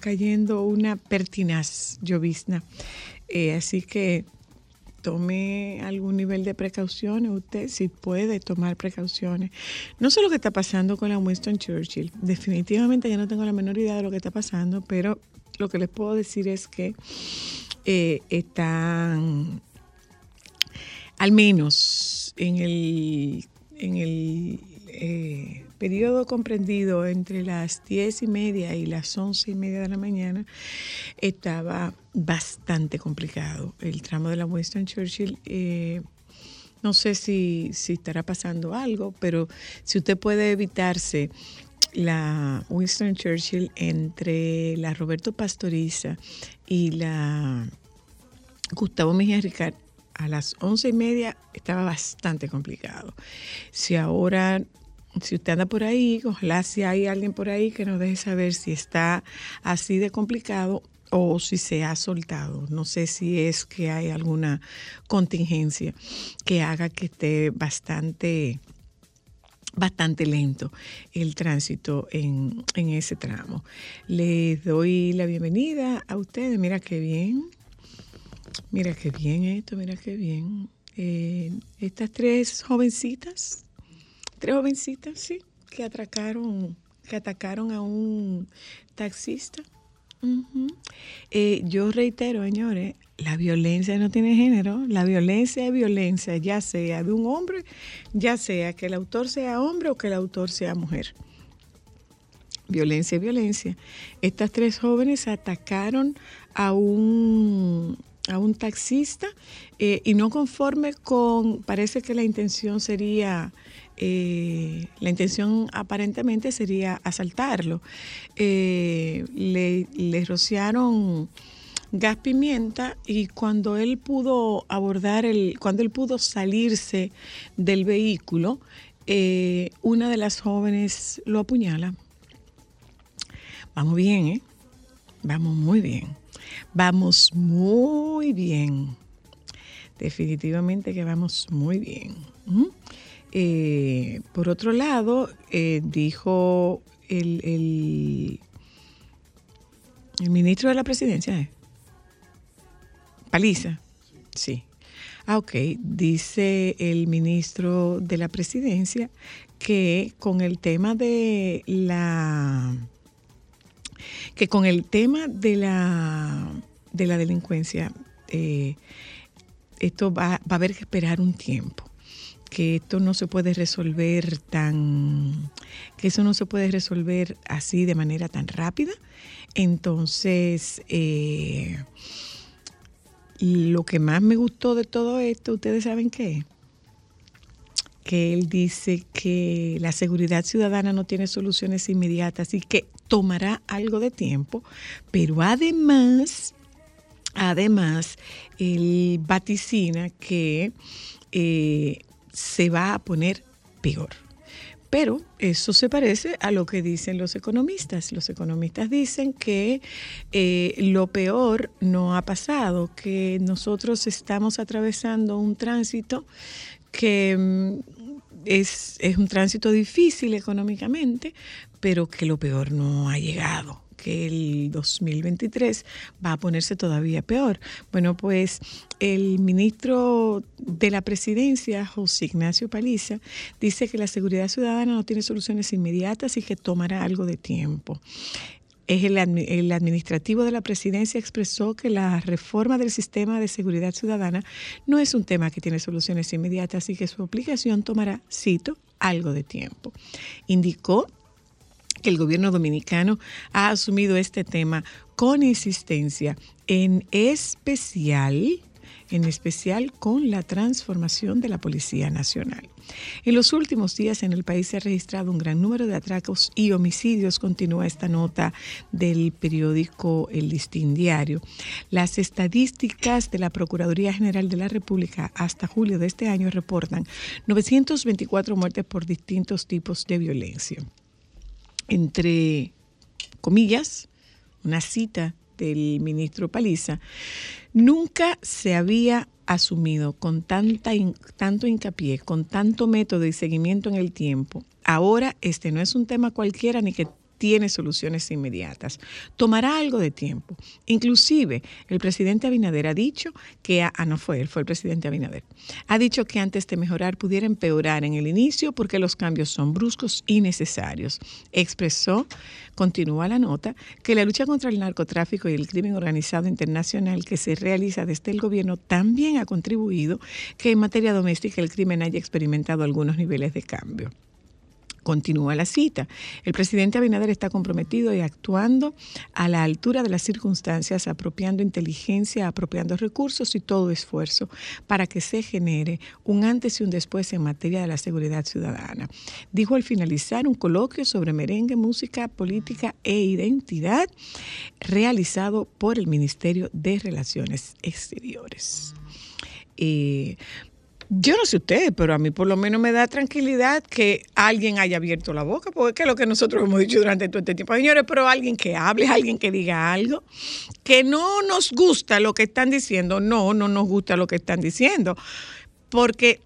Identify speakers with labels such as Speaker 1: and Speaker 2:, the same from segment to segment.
Speaker 1: Cayendo una pertinaz llovizna. Eh, así que tome algún nivel de precauciones, usted si puede tomar precauciones. No sé lo que está pasando con la Winston Churchill, definitivamente yo no tengo la menor idea de lo que está pasando, pero lo que les puedo decir es que eh, están, al menos en el, en el eh, periodo comprendido entre las diez y media y las once y media de la mañana estaba bastante complicado. El tramo de la Winston Churchill, eh, no sé si, estará pasando algo, pero si usted puede evitarse la Winston Churchill entre la Roberto Pastoriza y la Gustavo Mejía Ricard a las once y media estaba bastante complicado. Si ahora si usted anda por ahí, ojalá si hay alguien por ahí que nos deje saber si está así de complicado o si se ha soltado. No sé si es que hay alguna contingencia que haga que esté bastante bastante lento el tránsito en, ese tramo. Les doy la bienvenida a ustedes. Mira qué bien. Mira qué bien esto, mira qué bien. Eh, estas tres jovencitas tres jovencitas, sí, que atracaron, que atacaron a un taxista. Eh, yo reitero, señores, la violencia no tiene género, la violencia es violencia, ya sea de un hombre, ya sea que el autor sea hombre o que el autor sea mujer. Violencia es violencia. Estas tres jóvenes atacaron a un, a un taxista eh, y no conforme con, parece que la intención sería eh, la intención aparentemente sería asaltarlo. Eh, le, rociaron gas pimienta y cuando él pudo abordar el, cuando él pudo salirse del vehículo, eh, una de las jóvenes lo apuñala. Vamos bien, ¿eh? Vamos muy bien. Vamos muy bien. Definitivamente que vamos muy bien. Eh, por otro lado, eh, dijo el, el, ministro de la presidencia, ¿eh? Paliza, sí. Ah, ok. Dice el ministro de la presidencia que con el tema de la que con el tema de la de la delincuencia esto va, va a haber que esperar un tiempo esto no se puede resolver tan, que eso no se puede resolver así de manera tan rápida. Entonces, eh, lo que más me gustó de todo esto, ustedes saben qué, que él dice que la seguridad ciudadana no tiene soluciones inmediatas y que tomará algo de tiempo, pero además Además, él vaticina que eh, se va a poner peor. Pero eso se parece a lo que dicen los economistas. Los economistas dicen que eh, lo peor no ha pasado, que nosotros estamos atravesando un tránsito que mm, es, es un tránsito difícil económicamente, pero que lo peor no ha llegado que el 2023 va a ponerse todavía peor. Bueno, pues el ministro de la presidencia, José Ignacio Paliza, dice que la seguridad ciudadana no tiene soluciones inmediatas y que tomará algo de tiempo. El, el, administrativo de la presidencia expresó que la reforma del sistema de seguridad ciudadana no es un tema que tiene soluciones inmediatas y que su aplicación tomará, cito, algo de tiempo. Indicó que el gobierno dominicano ha asumido este tema con insistencia, en especial, en especial con la transformación de la Policía Nacional. En los últimos días en el país se ha registrado un gran número de atracos y homicidios, continúa esta nota del periódico El Listín Diario. Las estadísticas de la Procuraduría General de la República hasta julio de este año reportan 924 muertes por distintos tipos de violencia entre comillas, una cita del ministro Paliza, nunca se había asumido con tanta, tanto hincapié, con tanto método y seguimiento en el tiempo. Ahora este no es un tema cualquiera ni que tiene soluciones inmediatas. Tomará algo de tiempo. Inclusive, el presidente Abinader ha dicho que, ah, no fue él, fue el presidente Abinader, ha dicho que antes de mejorar pudiera empeorar en el inicio porque los cambios son bruscos y necesarios. Expresó, continúa la nota, que la lucha contra el narcotráfico y el crimen organizado internacional que se realiza desde el gobierno también ha contribuido que en materia doméstica el crimen haya experimentado algunos niveles de cambio. Continúa la cita. El presidente Abinader está comprometido y actuando a la altura de las circunstancias, apropiando inteligencia, apropiando recursos y todo esfuerzo para que se genere un antes y un después en materia de la seguridad ciudadana. Dijo al finalizar un coloquio sobre merengue, música, política e identidad realizado por el Ministerio de Relaciones Exteriores. Eh, yo no sé usted, pero a mí por lo menos me da tranquilidad que alguien haya abierto la boca, porque es lo que nosotros hemos dicho durante todo este tiempo. Señores, pero alguien que hable, alguien que diga algo, que no nos gusta lo que están diciendo, no, no nos gusta lo que están diciendo, porque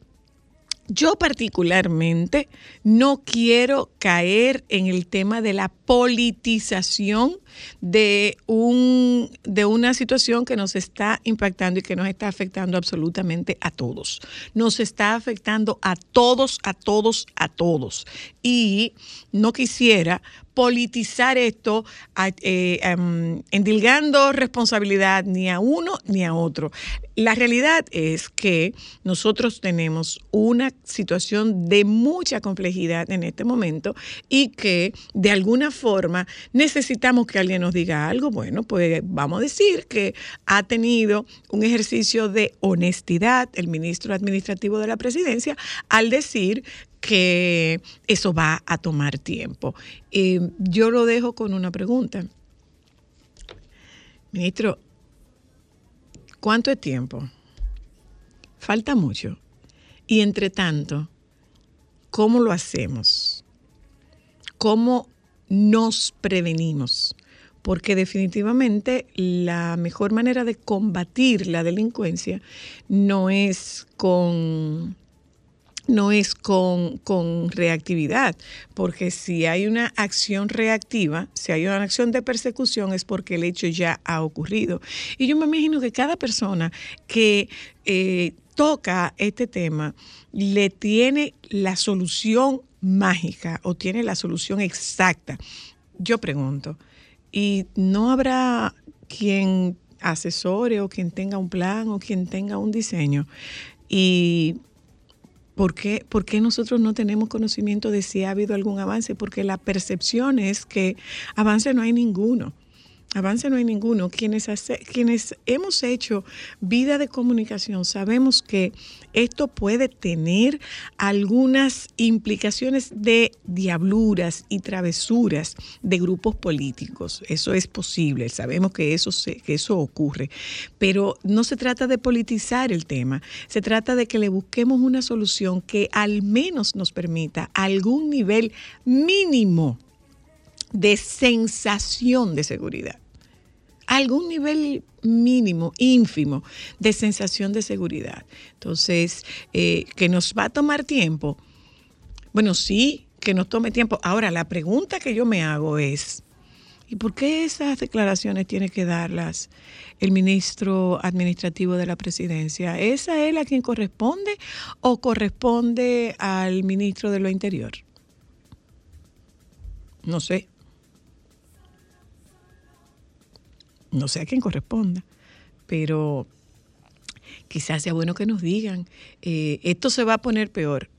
Speaker 1: yo particularmente no quiero caer en el tema de la politización de, un, de una situación que nos está impactando y que nos está afectando absolutamente a todos. Nos está afectando a todos, a todos, a todos. Y no quisiera politizar esto, eh, em, endilgando responsabilidad ni a uno ni a otro. La realidad es que nosotros tenemos una situación de mucha complejidad en este momento y que de alguna forma necesitamos que alguien nos diga algo. Bueno, pues vamos a decir que ha tenido un ejercicio de honestidad el ministro administrativo de la presidencia al decir que eso va a tomar tiempo. yo lo dejo con una pregunta. Ministro, ¿cuánto es tiempo? Falta mucho. Y entre tanto, ¿cómo lo hacemos? ¿Cómo nos prevenimos? Porque definitivamente la mejor manera de combatir la delincuencia no es con no es con, reactividad, porque si hay una acción reactiva, si hay una acción de persecución es porque el hecho ya ha ocurrido. Y yo me imagino que cada persona que eh, toca este tema le tiene la solución mágica o tiene la solución exacta. Yo pregunto, ¿y no habrá quien asesore o quien tenga un plan o quien tenga un diseño? Y ¿Por qué, nosotros no tenemos conocimiento de si ha habido algún avance? Porque la percepción es que avance no hay ninguno. Avance no hay ninguno. Quienes, hemos hecho vida de comunicación sabemos que esto puede tener algunas implicaciones de diabluras y travesuras de grupos políticos. Eso es posible, sabemos que eso, se, que eso ocurre. Pero no se trata de politizar el tema, se trata de que le busquemos una solución que al menos nos permita algún nivel mínimo de sensación de seguridad algún nivel mínimo, ínfimo de sensación de seguridad. Entonces, eh, que nos va a tomar tiempo. Bueno, sí, que nos tome tiempo. Ahora, la pregunta que yo me hago es, ¿y por qué esas declaraciones tiene que darlas el ministro administrativo de la presidencia? ¿Es a él a quien corresponde o corresponde al ministro de lo interior? No sé. No sé a quién corresponda, pero quizás sea bueno que nos digan, eh, esto se va a poner peor.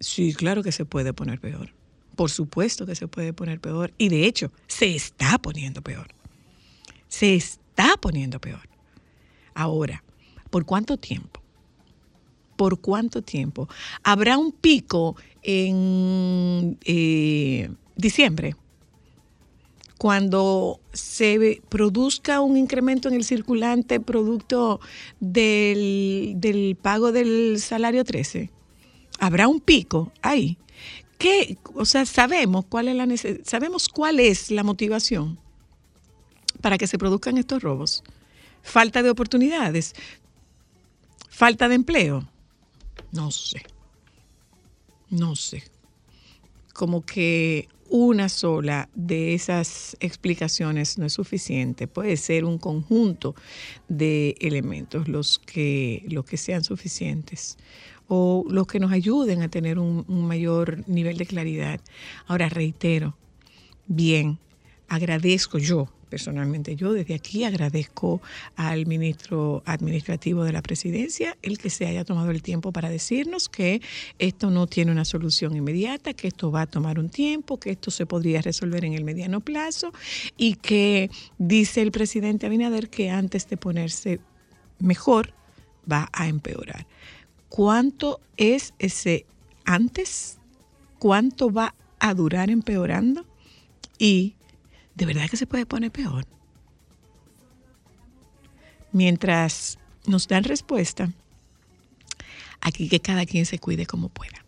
Speaker 1: Sí, claro que se puede poner peor. Por supuesto que se puede poner peor. Y de hecho, se está poniendo peor. Se está poniendo peor. Ahora, ¿por cuánto tiempo? ¿Por cuánto tiempo? ¿Habrá un pico en eh, diciembre? Cuando se produzca un incremento en el circulante producto del, pago del salario 13, habrá un pico ahí. ¿Qué? O sea, sabemos cuál es la sabemos cuál es la motivación para que se produzcan estos robos. Falta de oportunidades, falta de empleo. No sé. No sé. Como que una sola de esas explicaciones no es suficiente. Puede ser un conjunto de elementos los que, los que sean suficientes o los que nos ayuden a tener un, un mayor nivel de claridad. Ahora, reitero, bien, agradezco yo personalmente yo desde aquí agradezco al ministro administrativo de la presidencia el que se haya tomado el tiempo para decirnos que esto no tiene una solución inmediata, que esto va a tomar un tiempo, que esto se podría resolver en el mediano plazo y que dice el presidente Abinader que antes de ponerse mejor va a empeorar. ¿Cuánto es ese antes? ¿Cuánto va a durar empeorando? Y ¿de verdad que se puede poner peor? Mientras nos dan respuesta, aquí que cada quien se cuide como pueda.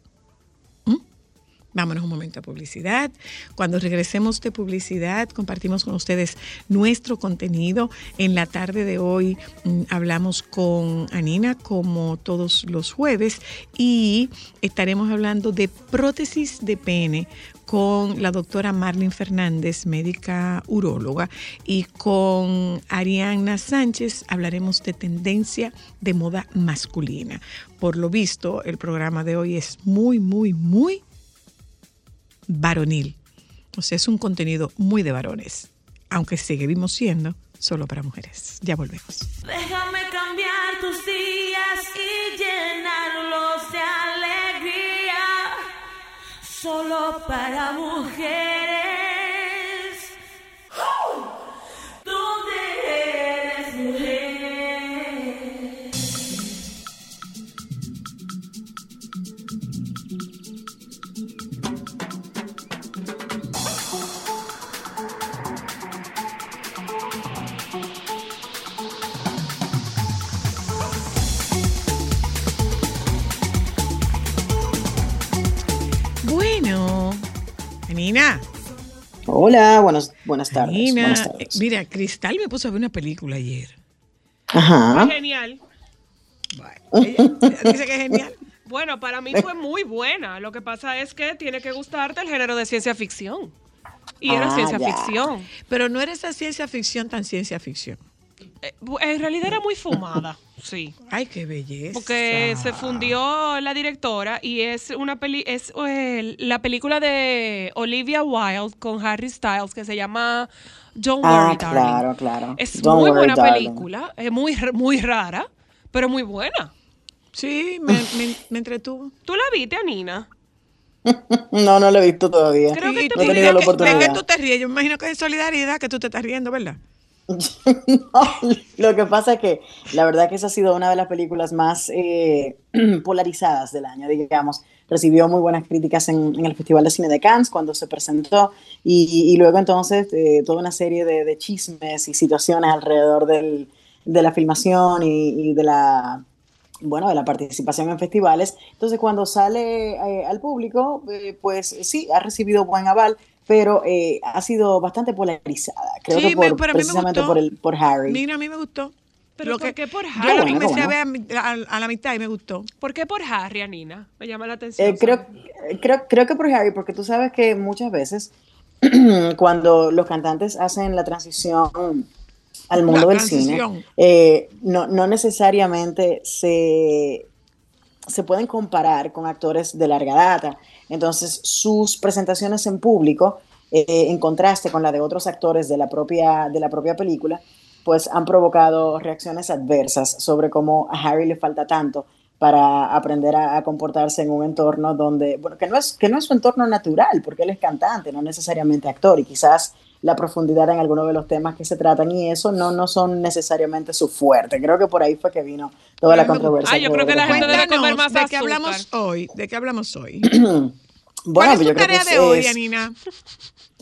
Speaker 1: Vámonos un momento a publicidad. Cuando regresemos de publicidad, compartimos con ustedes nuestro contenido. En la tarde de hoy mm, hablamos con Anina como todos los jueves y estaremos hablando de prótesis de pene con la doctora Marlene Fernández, médica uróloga, y con Ariana Sánchez hablaremos de tendencia de moda masculina. Por lo visto, el programa de hoy es muy, muy, muy varonil. O sea, es un contenido muy de varones, aunque seguimos siendo solo para mujeres. Ya volvemos.
Speaker 2: Déjame cambiar tus días y llenarlos de solo para mujeres.
Speaker 3: Hola, buenas, buenas tardes. Nina,
Speaker 1: mira, Cristal me puso a ver una película ayer.
Speaker 3: Ajá.
Speaker 4: Fue genial.
Speaker 1: dice que es genial.
Speaker 4: Bueno, para mí fue muy buena. Lo que pasa es que tiene que gustarte el género de ciencia ficción. Y era ah, ciencia ficción.
Speaker 1: Pero no era esa ciencia ficción tan ciencia ficción.
Speaker 4: Eh, en realidad era muy fumada, sí.
Speaker 1: Ay, qué belleza.
Speaker 4: Porque se fundió la directora y es una peli es eh, la película de Olivia Wilde con Harry Styles que se llama Don't ah, Worry,
Speaker 3: claro, claro.
Speaker 4: Es muy buena película, es muy muy rara, pero muy buena.
Speaker 1: Sí, me, me, entretuvo.
Speaker 4: ¿Tú la viste, Nina?
Speaker 3: no, no la he visto todavía.
Speaker 4: Creo que
Speaker 3: no he tenido la oportunidad.
Speaker 1: ¿De qué tú te ríes? Yo me imagino que es solidaridad que tú te estás riendo, ¿verdad?
Speaker 3: lo que pasa es que la verdad que esa ha sido una de las películas más eh, polarizadas del año, digamos. Recibió muy buenas críticas en, el Festival de Cine de Cannes cuando se presentó y, luego entonces eh, toda una serie de, chismes y situaciones alrededor del, de la filmación y, de la bueno, de la participación en festivales. Entonces, cuando sale eh, al público, pues sí, ha recibido buen aval, pero eh, ha sido bastante polarizada. Creo que por, precisamente por, el, por Harry.
Speaker 1: Mira, a mí me gustó.
Speaker 4: ¿Pero por qué por Harry? Yo
Speaker 1: lo a ver a, la mitad y me gustó.
Speaker 4: ¿Por qué por Harry, Anina? Me llama la atención.
Speaker 3: Eh, creo, creo, creo que por Harry, porque tú sabes que muchas veces cuando los cantantes hacen la transición al mundo del cine, eh, no, no necesariamente se, se pueden comparar con actores de larga data. Entonces, sus presentaciones en público, eh, en contraste con la de otros actores de la, propia, de la propia película, pues han provocado reacciones adversas sobre cómo a Harry le falta tanto para aprender a, comportarse en un entorno donde, bueno, que no, es, que no es su entorno natural, porque él es cantante, no necesariamente actor, y quizás la profundidad en algunos de los temas que se tratan y eso no, no son necesariamente su fuerte. Creo que por ahí fue que vino toda la controversia.
Speaker 4: Ah, yo creo que la gente debe comer más
Speaker 1: ¿De qué hablamos hoy? ¿De qué hablamos hoy?
Speaker 3: bueno,
Speaker 1: ¿Cuál es tu tarea de hoy, Anina?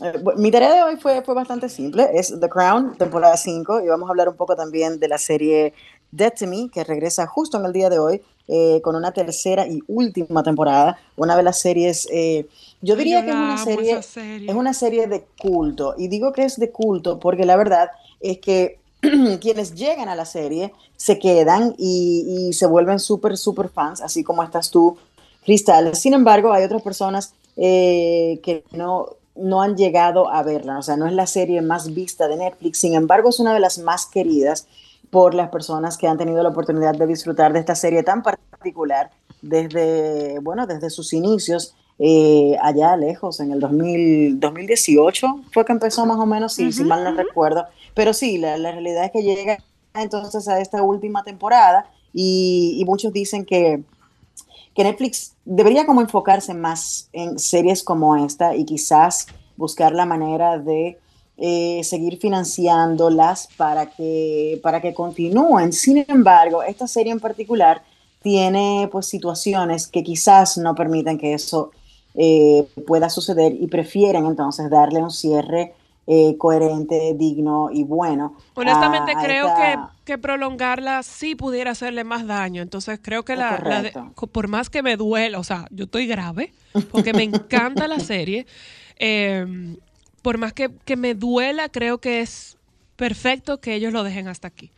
Speaker 3: Eh, mi tarea de hoy fue, fue bastante simple. Es The Crown, temporada 5, y vamos a hablar un poco también de la serie Dead to Me, que regresa justo en el día de hoy, eh, con una tercera y última temporada. Una de las series eh, yo diría que es una serie, es una serie de culto. Y digo que es de culto porque la verdad es que quienes llegan a la serie se quedan y, se vuelven súper, súper fans, así como estás tú, Cristal. Sin embargo, hay otras personas eh, que no, no han llegado a verla. O sea, no es la serie más vista de Netflix. Sin embargo, es una de las más queridas por las personas que han tenido la oportunidad de disfrutar de esta serie tan particular desde, bueno, desde sus inicios eh, allá lejos, en el 2000, 2018 fue que empezó más o menos, si, si mal no recuerdo. Pero sí, la, la, realidad es que llega entonces a esta última temporada y, muchos dicen que, que Netflix debería como enfocarse más en series como esta y quizás buscar la manera de eh, seguir financiándolas para que, para que continúen. Sin embargo, esta serie en particular tiene pues situaciones que quizás no permiten que eso eh, pueda suceder y prefieren entonces darle un cierre eh, coherente, digno y bueno.
Speaker 4: Honestamente creo que, que, prolongarla sí pudiera hacerle más daño, entonces creo que la, por más que me duela, o sea, yo estoy grave, porque me encanta la serie, em, por más que, que me duela, creo que es perfecto que ellos lo dejen hasta aquí.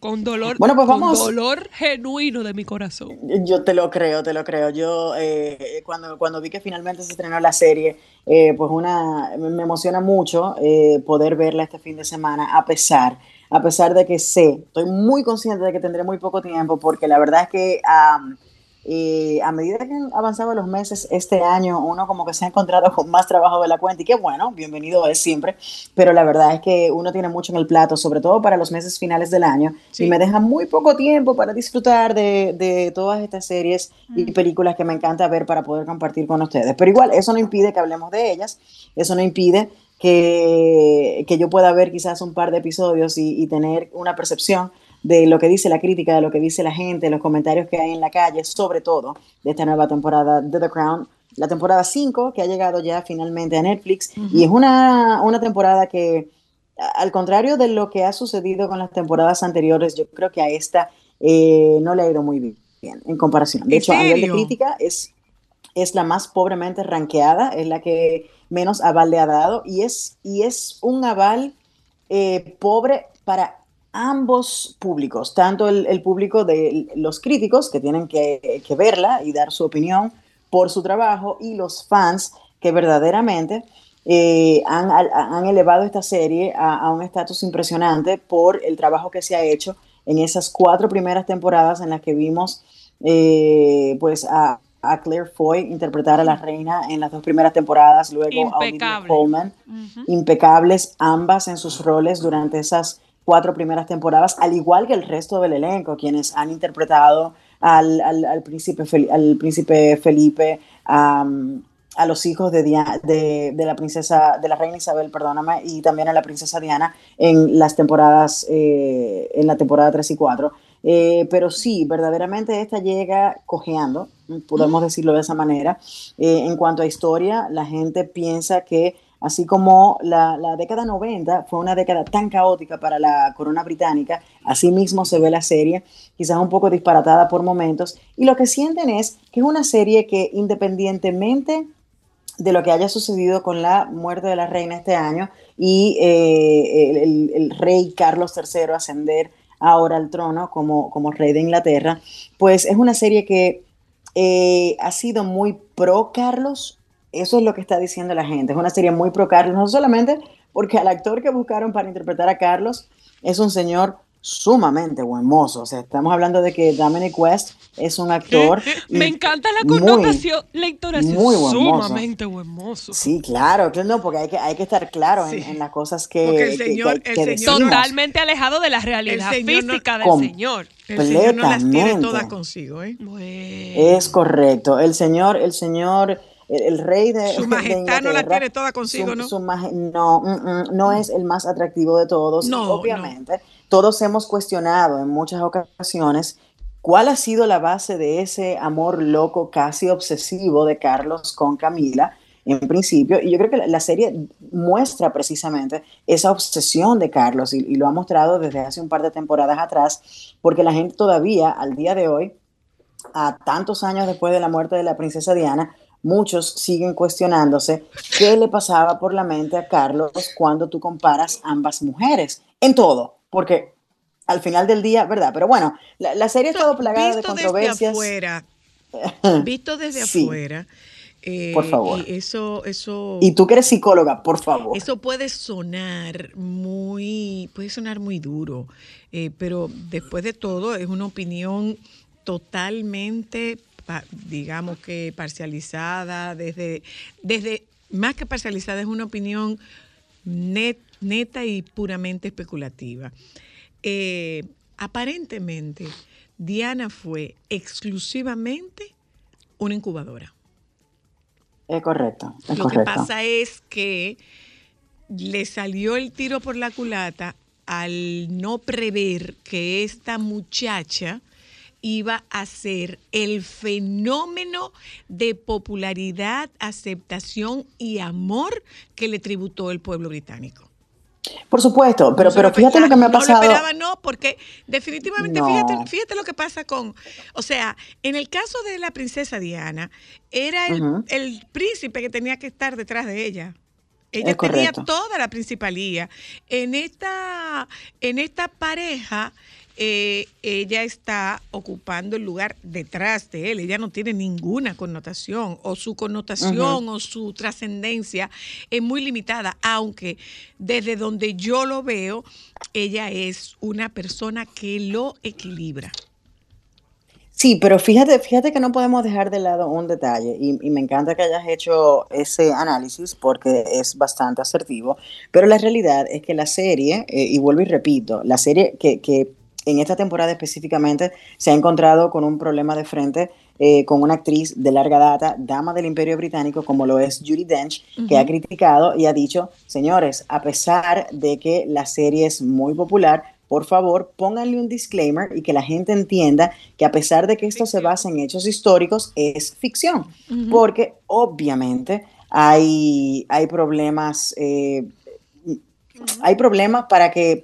Speaker 4: Con dolor, bueno, pues vamos. dolor genuino de mi corazón.
Speaker 3: Yo te lo creo, te lo creo. Yo eh, cuando, cuando vi que finalmente se estrenó la serie, eh, pues una me emociona mucho eh, poder verla este fin de semana, a pesar, a pesar de que sé, estoy muy consciente de que tendré muy poco tiempo, porque la verdad es que y a medida que han avanzado los meses este año, uno como que se ha encontrado con más trabajo de la cuenta y qué bueno, bienvenido es siempre, pero la verdad es que uno tiene mucho en el plato, sobre todo para los meses finales del año, y me deja muy poco tiempo para disfrutar de, de todas estas series y mm. películas que me encanta ver para poder compartir con ustedes. Pero igual, eso no impide que hablemos de ellas, eso no impide que, que yo pueda ver quizás un par de episodios y, y tener una percepción de lo que dice la crítica, de lo que dice la gente, los comentarios que hay en la calle, sobre todo de esta nueva temporada de The Crown, la temporada 5 que ha llegado ya finalmente a Netflix y es una, una temporada que, al contrario de lo que ha sucedido con las temporadas anteriores, yo creo que a esta eh, no le ha ido muy bien en comparación. De hecho, a nivel de crítica es, es la más pobremente ranqueada, es la que menos aval le ha dado y es, y es un aval eh, pobre para ambos públicos, tanto el, público de los críticos que tienen que, verla y dar su opinión por su trabajo y los fans que verdaderamente eh, han, elevado esta serie a, un estatus impresionante por el trabajo que se ha hecho en esas cuatro primeras temporadas en las que vimos eh, pues a, Claire Foy interpretar a la reina en las dos primeras temporadas, luego a Olivia Colman, impecables ambas en sus roles durante esas cuatro primeras temporadas, al igual que el resto del elenco, quienes han interpretado al, al, príncipe, al príncipe Felipe, a, a los hijos de, de, de, la princesa, de la reina Isabel, perdóname, y también a la princesa Diana en las temporadas, eh, en la temporada 3 y 4. Eh, pero sí, verdaderamente esta llega cojeando, podemos decirlo de esa manera. Eh, en cuanto a historia, la gente piensa que así como la, la, década 90 fue una década tan caótica para la corona británica, así mismo se ve la serie, quizás un poco disparatada por momentos, y lo que sienten es que es una serie que independientemente de lo que haya sucedido con la muerte de la reina este año y eh, el, rey Carlos III ascender ahora al trono como, como rey de Inglaterra, pues es una serie que eh, ha sido muy pro Carlos, eso es lo que está diciendo la gente, es una serie muy pro Carlos, no solamente porque al actor que buscaron para interpretar a Carlos es un señor sumamente buen mozo. O sea, estamos hablando de que Dominic West es un actor.
Speaker 4: Me encanta la connotación, la entonación. Muy buen sumamente buen mozo.
Speaker 3: Sí, claro, no, porque hay que, hay que estar claro en, las cosas que.
Speaker 1: Porque el señor, el señor
Speaker 4: totalmente alejado de la realidad física del señor.
Speaker 1: El señor no las tiene todas consigo, ¿eh?
Speaker 3: Es correcto. El señor, el señor el, rey de
Speaker 1: su majestad no la tiene toda consigo, ¿no?
Speaker 3: no, mm, mm, no es el más atractivo de todos. No, obviamente, todos hemos cuestionado en muchas ocasiones cuál ha sido la base de ese amor loco, casi obsesivo de Carlos con Camila en principio. Y yo creo que la serie muestra precisamente esa obsesión de Carlos y, y, lo ha mostrado desde hace un par de temporadas atrás, porque la gente todavía, al día de hoy, a tantos años después de la muerte de la princesa Diana, muchos siguen cuestionándose qué le pasaba por la mente a Carlos cuando tú comparas ambas mujeres, en todo, porque al final del día, ¿verdad? Pero bueno, la, serie ha estado plagada de controversias. Desde
Speaker 1: afuera, visto desde afuera.
Speaker 3: Eh, por favor.
Speaker 1: Y eso, eso.
Speaker 3: Y tú que eres psicóloga, por favor.
Speaker 1: Eso puede sonar muy, puede sonar muy duro, eh, pero después de todo es una opinión totalmente digamos que parcializada, desde, desde más que parcializada, es una opinión neta y puramente especulativa. Eh, aparentemente, Diana fue exclusivamente una incubadora.
Speaker 3: Es correcto.
Speaker 1: Lo que pasa es que le salió el tiro por la culata al no prever que esta muchacha iba a ser el fenómeno de popularidad, aceptación y amor que le tributó el pueblo británico.
Speaker 3: Por supuesto, pero, pero fíjate lo que me ha pasado.
Speaker 1: No lo esperaba, no, porque definitivamente, fíjate, fíjate lo que pasa con, o sea, en el caso de la princesa Diana, era el, príncipe que tenía que estar detrás de ella. Ella tenía toda la principalía. En esta, en esta pareja, eh, ella está ocupando el lugar detrás de él. Ella no tiene ninguna connotación o su connotación o su trascendencia es muy limitada, aunque desde donde yo lo veo, ella es una persona que lo equilibra.
Speaker 3: Sí, pero fíjate, fíjate que no podemos dejar de lado un detalle y, me encanta que hayas hecho ese análisis porque es bastante asertivo, pero la realidad es que la serie, eh, y vuelvo y repito, la serie que, que en esta temporada específicamente se ha encontrado con un problema de frente eh, con una actriz de larga data, dama del Imperio Británico, como lo es Judy Dench, que ha criticado y ha dicho, señores, a pesar de que la serie es muy popular, por favor, pónganle un disclaimer y que la gente entienda que a pesar de que esto se basa en hechos históricos, es ficción, porque obviamente hay, hay problemas eh, hay problemas para que,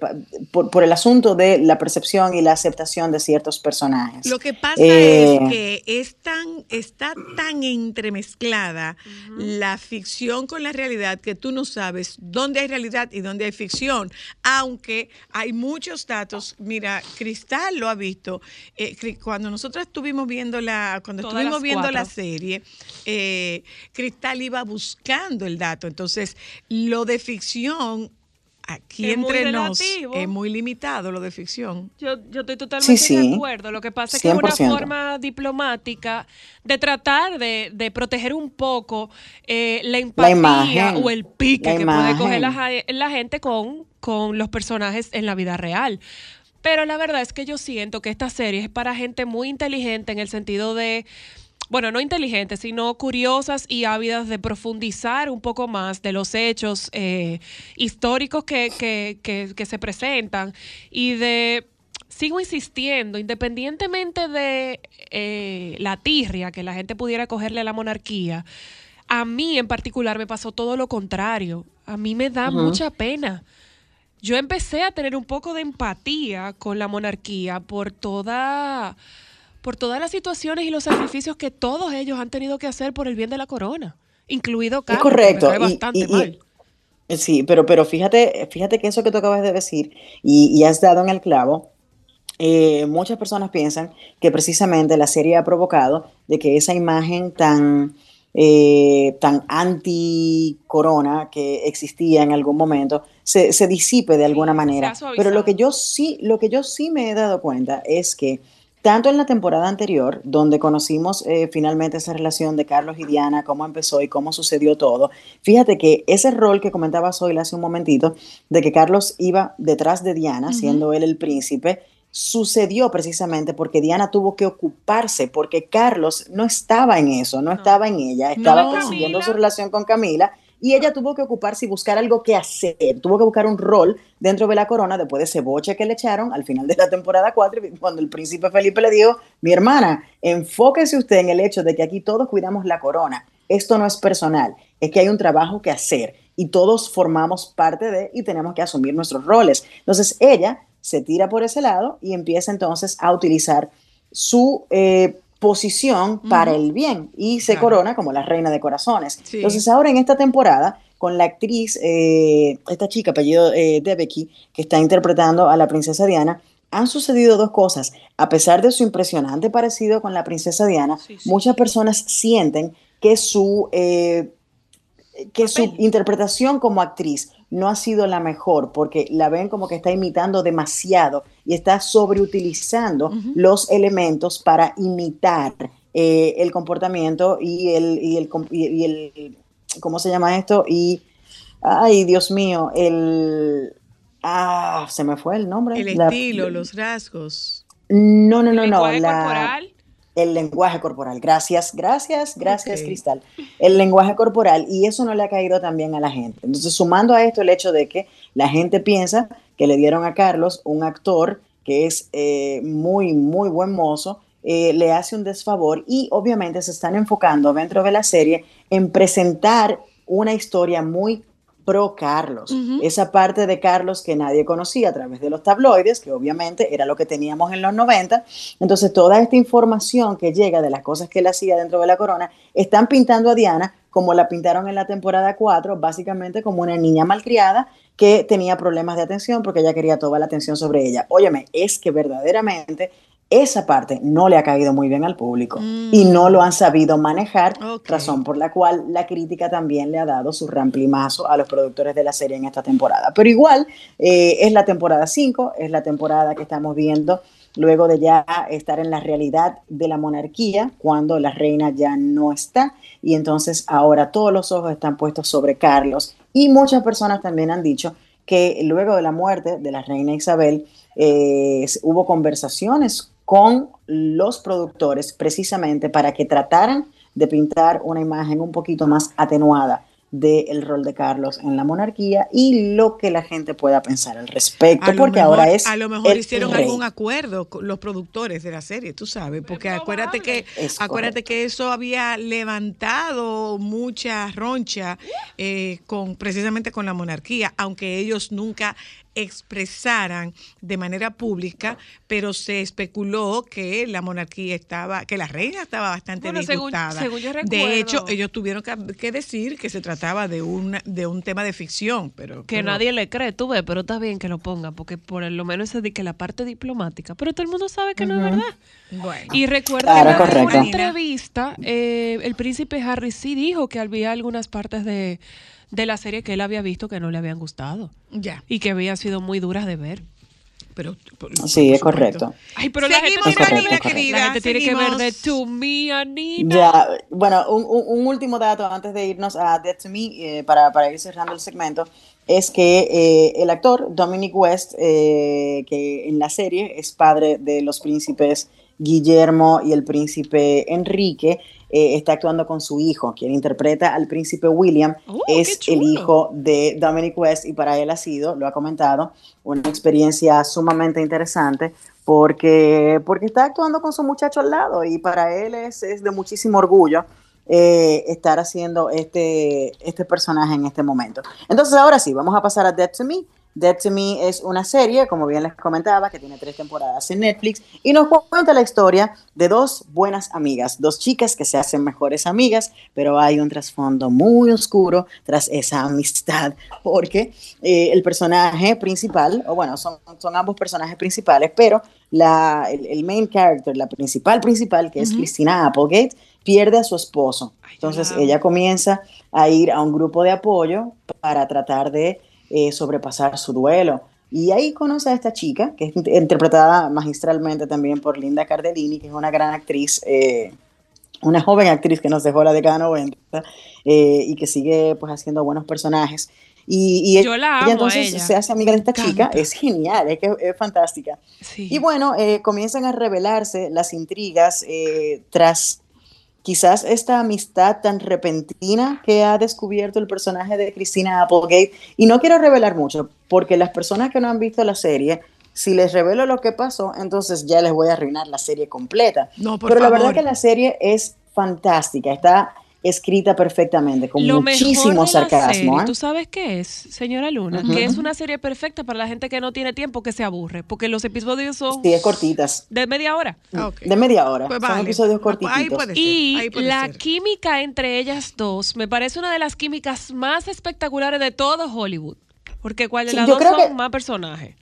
Speaker 3: por, el asunto de la percepción y la aceptación de ciertos personajes.
Speaker 1: Lo que pasa es eh, que es tan, está tan entremezclada la ficción con la realidad que tú no sabes dónde hay realidad y dónde hay ficción, aunque hay muchos datos. Mira, Cristal lo ha visto. Eh, cuando nosotros estuvimos viendo la, cuando estuvimos viendo la serie, eh, Cristal iba buscando el dato. Entonces, lo de ficción aquí entre nos es muy limitado lo de ficción.
Speaker 4: Yo, yo estoy totalmente de acuerdo. Lo que pasa es que es una forma diplomática de tratar de, de proteger un poco eh, la empatía o el pique que puede coger la, la gente con, con los personajes en la vida real. Pero la verdad es que yo siento que esta serie es para gente muy inteligente en el sentido de bueno, no inteligentes, sino curiosas y ávidas de profundizar un poco más de los hechos eh, históricos que, que, se presentan y de sigo insistiendo, independientemente de eh, la tirria que la gente pudiera cogerle a la monarquía, a mí en particular me pasó todo lo contrario. A mí me da mucha pena. Yo empecé a tener un poco de empatía con la monarquía por toda por todas las situaciones y los sacrificios que todos ellos han tenido que hacer por el bien de la corona, incluido Carlos.
Speaker 3: correcto. bastante mal. sí, pero, pero fíjate, fíjate que eso que tú acabas de decir y, has dado en el clavo, eh, muchas personas piensan que precisamente la serie ha provocado de que esa imagen tan, eh, tan anti-corona que existía en algún momento se, disipe de alguna manera. Pero lo que yo sí, lo que yo sí me he dado cuenta es que tanto en la temporada anterior, donde conocimos eh, finalmente esa relación de Carlos y Diana, cómo empezó y cómo sucedió todo, fíjate que ese rol que comentabas hoy hace un momentito, de que Carlos iba detrás de Diana, siendo él el príncipe, sucedió precisamente porque Diana tuvo que ocuparse, porque Carlos no estaba en eso, no, estaba en ella, estaba persiguiendo su relación con Camila y ella tuvo que ocuparse y buscar algo que hacer, tuvo que buscar un rol dentro de la corona después de ese boche que le echaron al final de la temporada 4, cuando el príncipe Felipe le dijo, mi hermana, enfóquese usted en el hecho de que aquí todos cuidamos la corona, esto no es personal, es que hay un trabajo que hacer y todos formamos parte de y tenemos que asumir nuestros roles. Entonces ella se tira por ese lado y empieza entonces a utilizar su eh, posición para el bien y se corona como la reina de corazones. Entonces ahora en esta temporada, con la actriz, eh, esta chica apellido eh, Debeki, que está interpretando a la princesa Diana, han sucedido dos cosas. A pesar de su impresionante parecido con la princesa Diana, muchas personas sienten que su, eh, que su interpretación como actriz no ha sido la mejor porque la ven como que está imitando demasiado y está sobreutilizando los elementos para imitar eh, el comportamiento y el, y el, y el, ¿cómo se llama esto? Y, ay, Dios mío, el, ah, se me fue el nombre.
Speaker 1: El estilo, los rasgos.
Speaker 3: No, no, no, no. La, el lenguaje corporal. Gracias, gracias, gracias, Cristal. El lenguaje corporal y eso no le ha caído también a la gente. Entonces, sumando a esto el hecho de que la gente piensa que le dieron a Carlos un actor que es eh, muy, muy buen mozo, eh, le hace un desfavor y obviamente se están enfocando dentro de la serie en presentar una historia muy pro Carlos, esa parte de Carlos que nadie conocía a través de los tabloides, que obviamente era lo que teníamos en los 90. Entonces, toda esta información que llega de las cosas que él hacía dentro de la corona, están pintando a Diana como la pintaron en la temporada 4, básicamente como una niña malcriada que tenía problemas de atención porque ella quería toda la atención sobre ella. Óyeme, es que verdaderamente esa parte no le ha caído muy bien al público y no lo han sabido manejar, razón por la cual la crítica también le ha dado su ramplimazo a los productores de la serie en esta temporada. Pero igual eh, es la temporada 5, es la temporada que estamos viendo luego de ya estar en la realidad de la monarquía, cuando la reina ya no está, y entonces ahora todos los ojos están puestos sobre Carlos, y muchas personas también han dicho que luego de la muerte de la reina Isabel, eh, hubo conversaciones con los productores precisamente para que trataran de pintar una imagen un poquito más atenuada del rol de Carlos en la monarquía y lo que la gente pueda pensar al respecto, porque ahora es.
Speaker 1: A lo mejor hicieron algún acuerdo con los productores de la serie, tú sabes, porque acuérdate que, acuérdate que eso había levantado mucha roncha eh, con precisamente con la monarquía, aunque ellos nunca expresaran de manera pública, pero se especuló que la monarquía estaba, que la reina estaba bastante disgustada. de hecho, ellos tuvieron que, decir que se trataba de un, de un tema de ficción, pero
Speaker 4: que nadie le cree, tú ves, pero está bien que lo ponga, porque por lo menos se que la parte diplomática, pero todo el mundo sabe que no es verdad. Bueno. Y recuerda que en una entrevista, eh, el príncipe Harry sí dijo que había algunas partes de de la serie que él había visto que no le habían gustado. Ya. Y que habían sido muy duras de ver.
Speaker 3: Pero, sí, es correcto.
Speaker 4: Ay, pero la gente, tiene que ver de To Me, Anina.
Speaker 3: Ya, bueno, un, último dato antes de irnos a Dead To Me, eh, para, para, ir cerrando el segmento, es que eh, el actor Dominic West, eh, que en la serie es padre de los príncipes Guillermo y el príncipe Enrique, eh, está actuando con su hijo, quien interpreta al príncipe William, oh, es el hijo de Dominic West y para él ha sido, lo ha comentado, una experiencia sumamente interesante porque, porque está actuando con su muchacho al lado y para él es, de muchísimo orgullo. Eh, estar haciendo este, este personaje en este momento. Entonces ahora sí, vamos a pasar a Dead to Me, Dead to Me es una serie, como bien les comentaba, que tiene tres temporadas en Netflix y nos cuenta la historia de dos buenas amigas, dos chicas que se hacen mejores amigas, pero hay un trasfondo muy oscuro tras esa amistad, porque eh, el personaje principal, o bueno, son, son ambos personajes principales, pero la, el, main character, la principal principal, que es Christina Applegate, pierde a su esposo. Entonces ella comienza a ir a un grupo de apoyo para tratar de eh, sobrepasar su duelo. Y ahí conoce a esta chica, que es interpretada magistralmente también por Linda Cardellini, que es una gran actriz, eh, una joven actriz que nos dejó la década 90 eh, y que sigue pues haciendo buenos personajes. Y,
Speaker 4: Yo la amo
Speaker 3: entonces se hace amiga de esta chica, es genial, es que es fantástica. Y bueno, comienzan a revelarse las intrigas tras quizás esta amistad tan repentina que ha descubierto el personaje de Christina Applegate. Y no quiero revelar mucho, porque las personas que no han visto la serie, si les revelo lo que pasó, entonces ya les voy a arruinar la serie completa. No, Pero la verdad que la serie es fantástica, está escrita perfectamente, con muchísimo sarcasmo.
Speaker 4: ¿eh? ¿Tú sabes qué es, señora Luna? Que es una serie perfecta para la gente que no tiene tiempo, que se aburre, porque los episodios son...
Speaker 3: Sí, es cortitas.
Speaker 4: De media hora.
Speaker 3: Ah, de media hora. Pues son episodios pues cortitos.
Speaker 4: y la química entre ellas dos me parece una de las químicas más espectaculares de todo Hollywood. Porque cuál de las dos son más personajes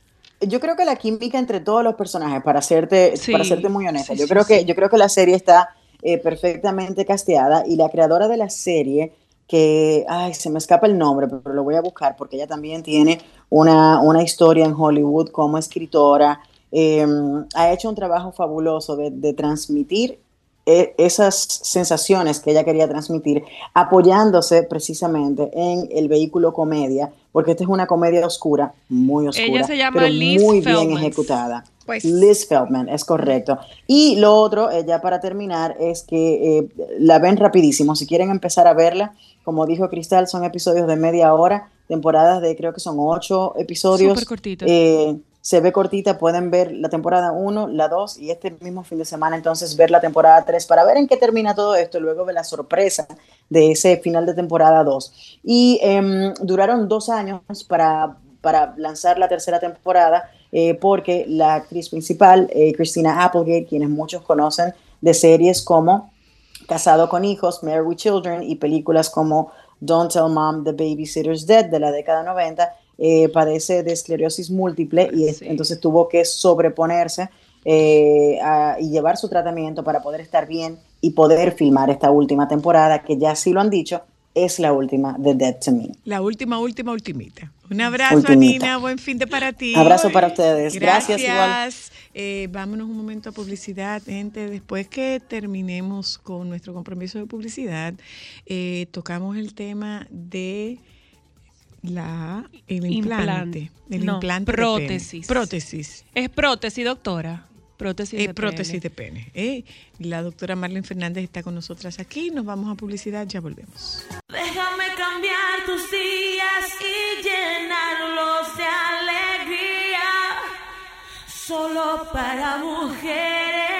Speaker 3: yo creo que la química entre todos los personajes, para hacerte, para hacerte muy honesta, yo creo que yo creo que la serie está eh, perfectamente casteada y la creadora de la serie, que, ay, se me escapa el nombre, pero lo voy a buscar porque ella también tiene una, una historia en Hollywood como escritora, em, ha hecho un trabajo fabuloso de, transmitir e, esas sensaciones que ella quería transmitir, apoyándose precisamente en el vehículo comedia, porque esta es una comedia oscura, muy oscura,
Speaker 4: ella se llama
Speaker 3: pero
Speaker 4: Liz
Speaker 3: muy bien ejecutada. Pues. Liz Feldman, es correcto. Y lo otro, eh, ya para terminar, es que eh, la ven rapidísimo. Si quieren empezar a verla, como dijo Cristal, son episodios de media hora, temporadas de creo que son ocho episodios.
Speaker 4: Súper cortitos.
Speaker 3: Eh, se ve cortita, pueden ver la temporada 1, la 2 y este mismo fin de semana entonces ver la temporada 3 para ver en qué termina todo esto, luego de la sorpresa de ese final de temporada 2. Y em, duraron dos años para, para lanzar la tercera temporada eh, porque la actriz principal, eh, Christina Applegate, quienes muchos conocen de series como Casado con Hijos, Married with Children y películas como Don't Tell Mom the Babysitter's Dead de la década 90, eh, padece de esclerosis múltiple y entonces tuvo que sobreponerse eh, y llevar su tratamiento para poder estar bien y poder filmar esta última temporada, que ya sí lo han dicho, es la última de Dead to Me.
Speaker 1: La última, última, ultimita. Un abrazo, Nina. Buen fin de para ti.
Speaker 3: Abrazo para ustedes. Gracias. Gracias
Speaker 1: eh, vámonos un momento a publicidad, gente. Después que terminemos con nuestro compromiso de publicidad, tocamos el tema de la, el implante. El implante
Speaker 4: prótesis.
Speaker 1: Prótesis.
Speaker 4: Es prótesis, doctora. Prótesis
Speaker 1: de prótesis de pene. Eh, la doctora Marlene Fernández está con nosotras aquí. Nos vamos a publicidad, ya volvemos.
Speaker 2: Déjame cambiar tus días y llenarlos de alegría. Solo para mujeres.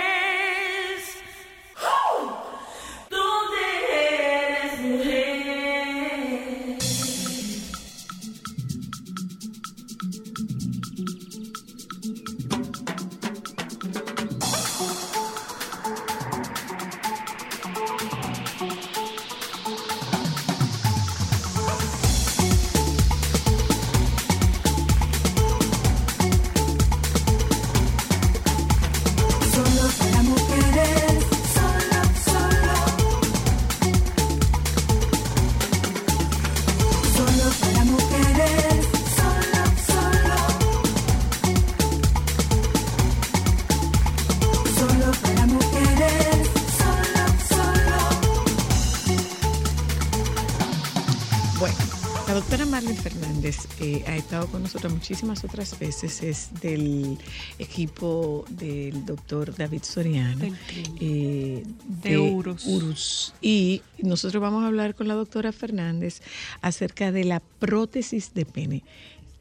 Speaker 1: Con nosotros muchísimas otras veces, es del equipo del doctor David Soriano
Speaker 4: eh, de,
Speaker 1: Urus. Y nosotros vamos a hablar con la doctora Fernández acerca de la prótesis de pene.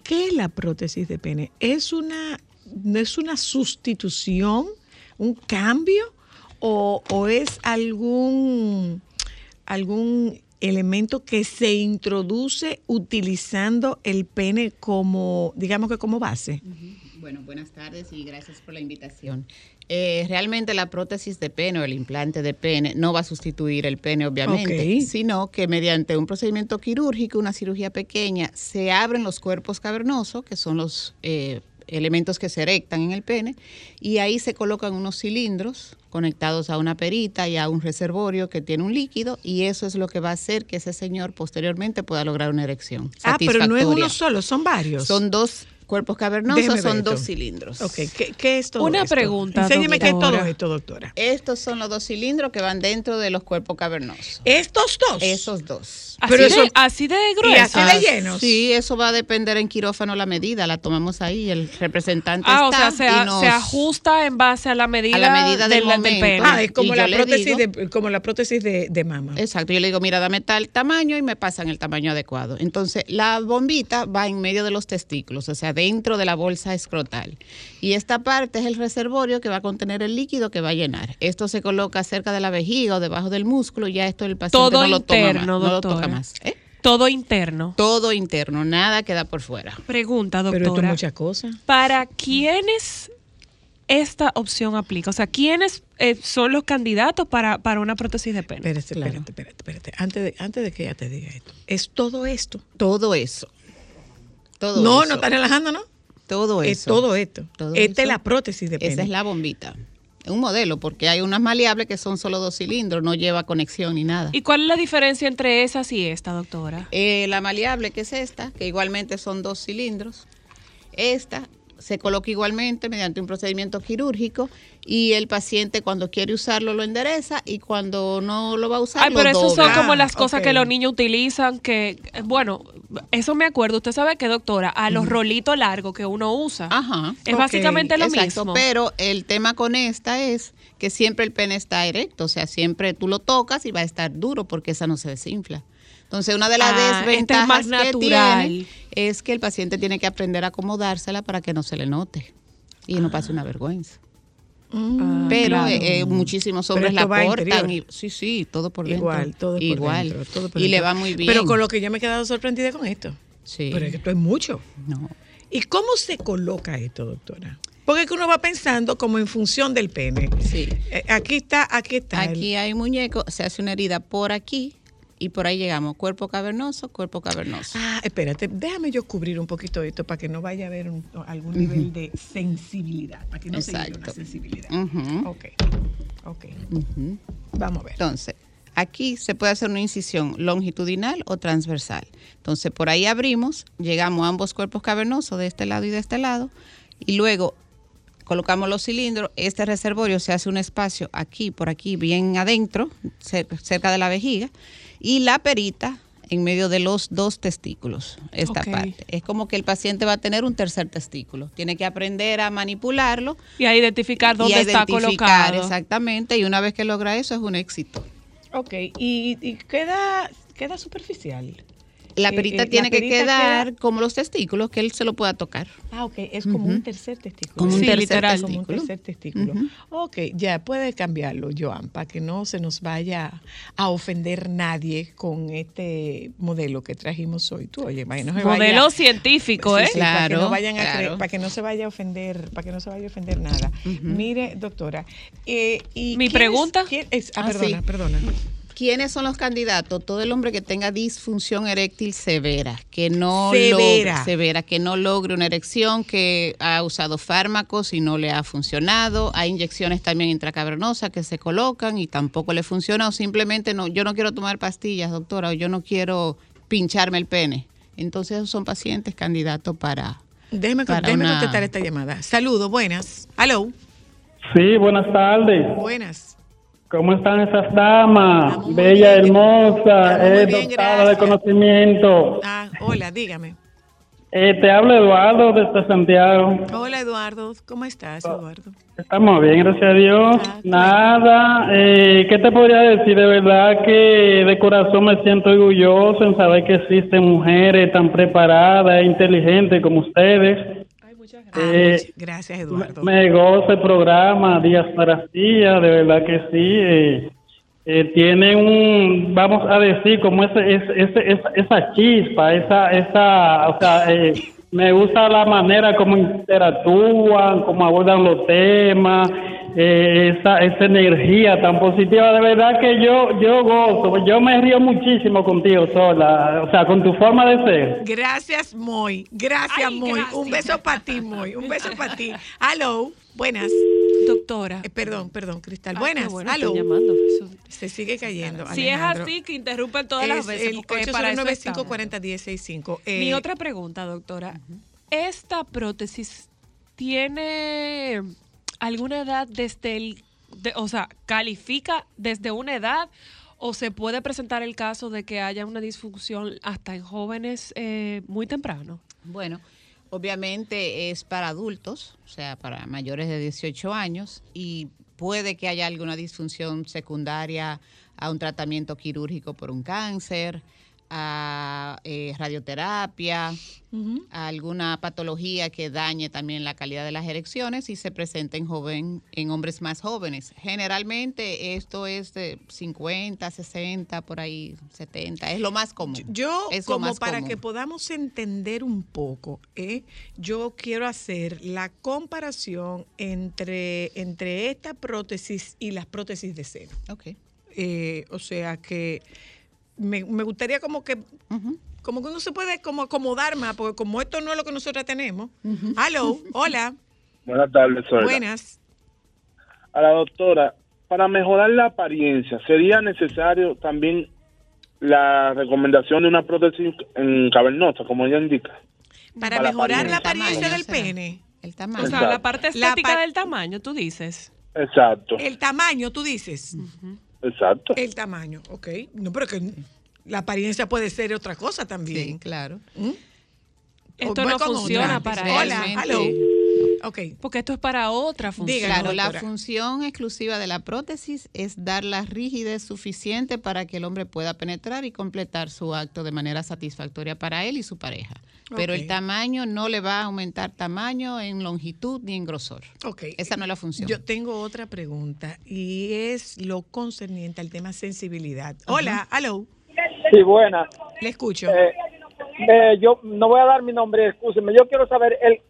Speaker 1: ¿Qué es la prótesis de pene? ¿Es una, es una sustitución, un cambio o, o es algún, algún elemento que se introduce utilizando el pene como, digamos que como base.
Speaker 5: Bueno, buenas tardes y gracias por la invitación. Eh, realmente la prótesis de pene o el implante de pene no va a sustituir el pene, obviamente, sino que mediante un procedimiento quirúrgico, una cirugía pequeña, se abren los cuerpos cavernosos, que son los eh, elementos que se erectan en el pene, y ahí se colocan unos cilindros conectados a una perita y a un reservorio que tiene un líquido, y eso es lo que va a hacer que ese señor posteriormente pueda lograr una erección.
Speaker 1: Ah, pero no es uno solo, son varios.
Speaker 5: Son dos cuerpos cavernosos son dos cilindros.
Speaker 1: Ok, ¿Qué, es todo
Speaker 4: Una pregunta.
Speaker 1: Enséñeme qué es todo esto, doctora.
Speaker 5: Estos son los dos cilindros que van dentro de los cuerpos cavernosos.
Speaker 1: ¿Estos dos?
Speaker 5: Esos dos.
Speaker 4: Así, Pero de, así de grueso.
Speaker 1: Y así de llenos.
Speaker 5: Sí, eso va a depender en quirófano la medida. La tomamos ahí, el representante
Speaker 4: ah,
Speaker 5: está.
Speaker 4: o sea, se, ajusta en base a la medida,
Speaker 5: a la medida del, pene.
Speaker 1: Ah, es como la, prótesis de, como la prótesis de, de mama.
Speaker 5: Exacto. Yo le digo, mira, dame tal tamaño y me pasan el tamaño adecuado. Entonces, la bombita va en medio de los testículos, o sea, dentro de la bolsa escrotal. Y esta parte es el reservorio que va a contener el líquido que va a llenar. Esto se coloca cerca de la vejiga o debajo del músculo y ya esto el paciente
Speaker 4: Todo
Speaker 5: no, lo,
Speaker 4: toma
Speaker 5: más, no lo toca más. ¿eh?
Speaker 4: Todo interno.
Speaker 5: Todo interno, nada queda por fuera.
Speaker 4: Pregunta, doctora.
Speaker 1: Pero esto muchas cosas.
Speaker 4: ¿Para quiénes esta opción aplica? O sea, ¿quiénes eh, son los candidatos para, para una prótesis de pene?
Speaker 1: Espérate, espérate, espérate, espérate. Antes de, antes de que ella te diga esto. ¿Es todo esto?
Speaker 5: Todo eso. Todo
Speaker 1: no,
Speaker 5: eso.
Speaker 1: no está relajando, ¿no?
Speaker 5: Todo eso.
Speaker 1: Es todo esto. Esta es la prótesis de pene.
Speaker 5: Esa es la bombita. Es un modelo, porque hay unas maleables que son solo dos cilindros, no lleva conexión ni nada.
Speaker 4: ¿Y cuál es la diferencia entre esas y esta, doctora?
Speaker 5: Eh, la maleable, que es esta, que igualmente son dos cilindros. Esta se coloca igualmente mediante un procedimiento quirúrgico y el paciente cuando quiere usarlo lo endereza y cuando no lo va a usar
Speaker 4: Ay, pero eso son como las cosas que los niños utilizan que bueno eso me acuerdo. Usted sabe que doctora a los rolitos largos que uno usa
Speaker 5: Ajá.
Speaker 4: es básicamente lo
Speaker 5: Exacto,
Speaker 4: mismo.
Speaker 5: Pero el tema con esta es que siempre el pene está erecto o sea siempre tú lo tocas y va a estar duro porque esa no se desinfla entonces, una de las
Speaker 4: Ah, este es
Speaker 5: desventajas
Speaker 4: más
Speaker 5: que
Speaker 4: natural.
Speaker 5: tiene es que el paciente tiene que aprender a acomodársela para que no se le note y no pase una vergüenza.
Speaker 4: Ah,
Speaker 5: Pero
Speaker 4: claro.
Speaker 5: eh, eh, muchísimos hombres la portan y sí, sí, todo por dentro.
Speaker 1: Igual, todo por
Speaker 5: Igual.
Speaker 1: dentro, todo por
Speaker 5: y le va muy bien.
Speaker 1: Pero con lo que yo me he quedado sorprendida con esto.
Speaker 5: sí.
Speaker 1: Pero es que esto es mucho.
Speaker 5: no.
Speaker 1: ¿Y cómo se coloca esto, doctora? Porque es que uno va pensando como en función del pene.
Speaker 5: Sí.
Speaker 1: Eh, aquí está, aquí está. el-
Speaker 5: Aquí hay un muñeco, se hace una herida por aquí y por ahí llegamos, cuerpo cavernoso, cuerpo cavernoso.
Speaker 1: Ah, espérate, déjame yo cubrir un poquito esto para que no vaya a haber un- algún nivel de sensibilidad, para que no se llegue una
Speaker 5: Exacto.
Speaker 1: sensibilidad.
Speaker 5: Ujú,
Speaker 1: Ok, ok.
Speaker 5: ujú.
Speaker 1: Vamos a ver.
Speaker 5: Entonces, aquí se puede hacer una incisión longitudinal o transversal. Entonces, por ahí abrimos, llegamos a ambos cuerpos cavernosos, de este lado y de este lado, y luego colocamos los cilindros. Este reservorio se hace un espacio aquí, por aquí, bien adentro, cer- cerca de la vejiga, y la perita en medio de los dos testículos, esta parte. Es como que el paciente va a tener un tercer testículo. Tiene que aprender a manipularlo
Speaker 4: y a identificar dónde
Speaker 5: y a
Speaker 4: está
Speaker 5: identificar
Speaker 4: colocado
Speaker 5: exactamente, y una vez que logra eso es un éxito.
Speaker 1: Ok, y, y queda, queda superficial.
Speaker 5: La perita
Speaker 1: eh, la
Speaker 5: tiene que quedar
Speaker 1: queda-
Speaker 5: como los testículos, que él se lo pueda tocar.
Speaker 1: Ah, ok, es como un tercer testículo.
Speaker 5: Como un
Speaker 4: Sí,
Speaker 5: tercer
Speaker 4: literal.
Speaker 1: Como un tercer testículo.
Speaker 5: Ujú.
Speaker 1: Ok, ya puede cambiarlo, Joan, para que no se nos vaya a ofender nadie con este modelo que trajimos hoy. Tú, oye, para que no se
Speaker 4: modelo
Speaker 1: vaya,
Speaker 4: científico
Speaker 1: Sí,
Speaker 4: eh
Speaker 1: sí, para que no
Speaker 5: Claro,
Speaker 1: vayan a
Speaker 5: claro.
Speaker 1: cre- para que no se vaya a ofender, para que no se vaya a ofender nada. Mire, doctora, eh, y
Speaker 4: Mi
Speaker 1: es-
Speaker 4: pregunta.
Speaker 1: es- ah,
Speaker 5: Ah,
Speaker 1: perdona,
Speaker 5: sí.
Speaker 1: perdona.
Speaker 5: ¿Quiénes son los candidatos? Todo el hombre que tenga disfunción eréctil severa, que no
Speaker 1: Severa.
Speaker 5: logre, severa, que no logre una erección, que ha usado fármacos y no le ha funcionado. Hay inyecciones también intracavernosas que se colocan y tampoco le funciona o simplemente no, yo no quiero tomar pastillas, doctora, o yo no quiero pincharme el pene. Entonces esos son pacientes candidatos para
Speaker 1: Déjeme,
Speaker 5: Para
Speaker 1: déjeme
Speaker 5: una-
Speaker 1: contestar esta llamada. Saludos, buenas. Aló,
Speaker 6: Sí, buenas tardes.
Speaker 1: buenas.
Speaker 6: ¿Cómo están esas damas?
Speaker 1: Estamos muy
Speaker 6: Bella,
Speaker 1: bien.
Speaker 6: hermosa, es
Speaker 1: bien,
Speaker 6: dotada de conocimiento.
Speaker 1: Ah, Hola, dígame.
Speaker 6: Eh, te habla Eduardo desde Santiago.
Speaker 1: Hola Eduardo, ¿cómo estás Eduardo?
Speaker 6: Estamos bien, gracias a Dios. Ah, Nada, eh, ¿qué te podría decir? De verdad que de corazón me siento orgulloso en saber que existen mujeres tan preparadas e inteligentes como ustedes.
Speaker 1: Muchas gracias. Eh, gracias Eduardo.
Speaker 6: Me, me goza el programa días para días, de verdad que sí. Eh, tiene un, vamos a decir, como ese, ese, esa, esa chispa, esa, esa, o sea, eh, me gusta la manera como interactúan, como abordan los temas, eh, esa, esa energía tan positiva, de verdad que yo, yo gozo, yo me río muchísimo contigo sola, o sea, con tu forma de ser.
Speaker 1: Gracias, Moy, gracias, Moy, un beso para ti, Moy, un beso para ti. Hello, buenas.
Speaker 4: Doctora.
Speaker 1: Eh, perdón, perdón, Cristal. Buenas. Bueno,
Speaker 4: llamando.
Speaker 1: Se sigue cayendo.
Speaker 4: Si es así, que interrumpen todas las veces.
Speaker 1: El 809
Speaker 4: eh, Mi otra pregunta, doctora. ¿Esta prótesis tiene alguna edad desde el. o sea, califica desde una edad o se puede presentar el caso de que haya una disfunción hasta en jóvenes eh, muy temprano?
Speaker 5: Bueno. Obviamente es para adultos, o sea, para mayores de 18 años y puede que haya alguna disfunción secundaria a un tratamiento quirúrgico por un cáncer, a eh, radioterapia, a alguna patología que dañe también la calidad de las erecciones y se presenta en joven, en hombres más jóvenes. Generalmente esto es de 50, 60, por ahí 70, es lo más común.
Speaker 1: Yo, como para que podamos entender un poco, ¿eh? yo quiero hacer la comparación entre, entre esta prótesis y las prótesis de seno.
Speaker 5: Ok.
Speaker 1: Eh, o sea que me, gustaría como que, como que uno se puede como acomodar más, porque como esto no es lo que nosotros tenemos. Hello, hola.
Speaker 7: Buenas tardes,
Speaker 1: Buenas.
Speaker 7: A la doctora, para mejorar la apariencia, ¿sería necesario también la recomendación de una prótesis en cavernosa, como ella indica?
Speaker 1: Para, mejorar la apariencia, del pene.
Speaker 4: El tamaño. O sea, la parte estética del tamaño, tú dices.
Speaker 7: Exacto.
Speaker 1: El tamaño, tú dices.
Speaker 7: Exacto.
Speaker 1: El tamaño, ok. No, pero que la apariencia puede ser otra cosa también.
Speaker 5: Sí, claro.
Speaker 1: ¿Mm?
Speaker 4: Esto no funciona para
Speaker 1: Hola, hello. Okay.
Speaker 4: Porque esto es para otra función.
Speaker 5: claro, la función exclusiva de la prótesis es dar la rigidez suficiente para que el hombre pueda penetrar y completar su acto de manera satisfactoria para él y su pareja. Pero el tamaño no le va a aumentar tamaño en longitud ni en grosor.
Speaker 1: Okay.
Speaker 5: Esa no es la función.
Speaker 1: Yo tengo otra pregunta y es lo concerniente al tema sensibilidad. Hola, hello.
Speaker 8: Sí, buena.
Speaker 1: Le escucho.
Speaker 8: Eh, eh, yo no voy a dar mi nombre, escúcheme. Yo quiero saber el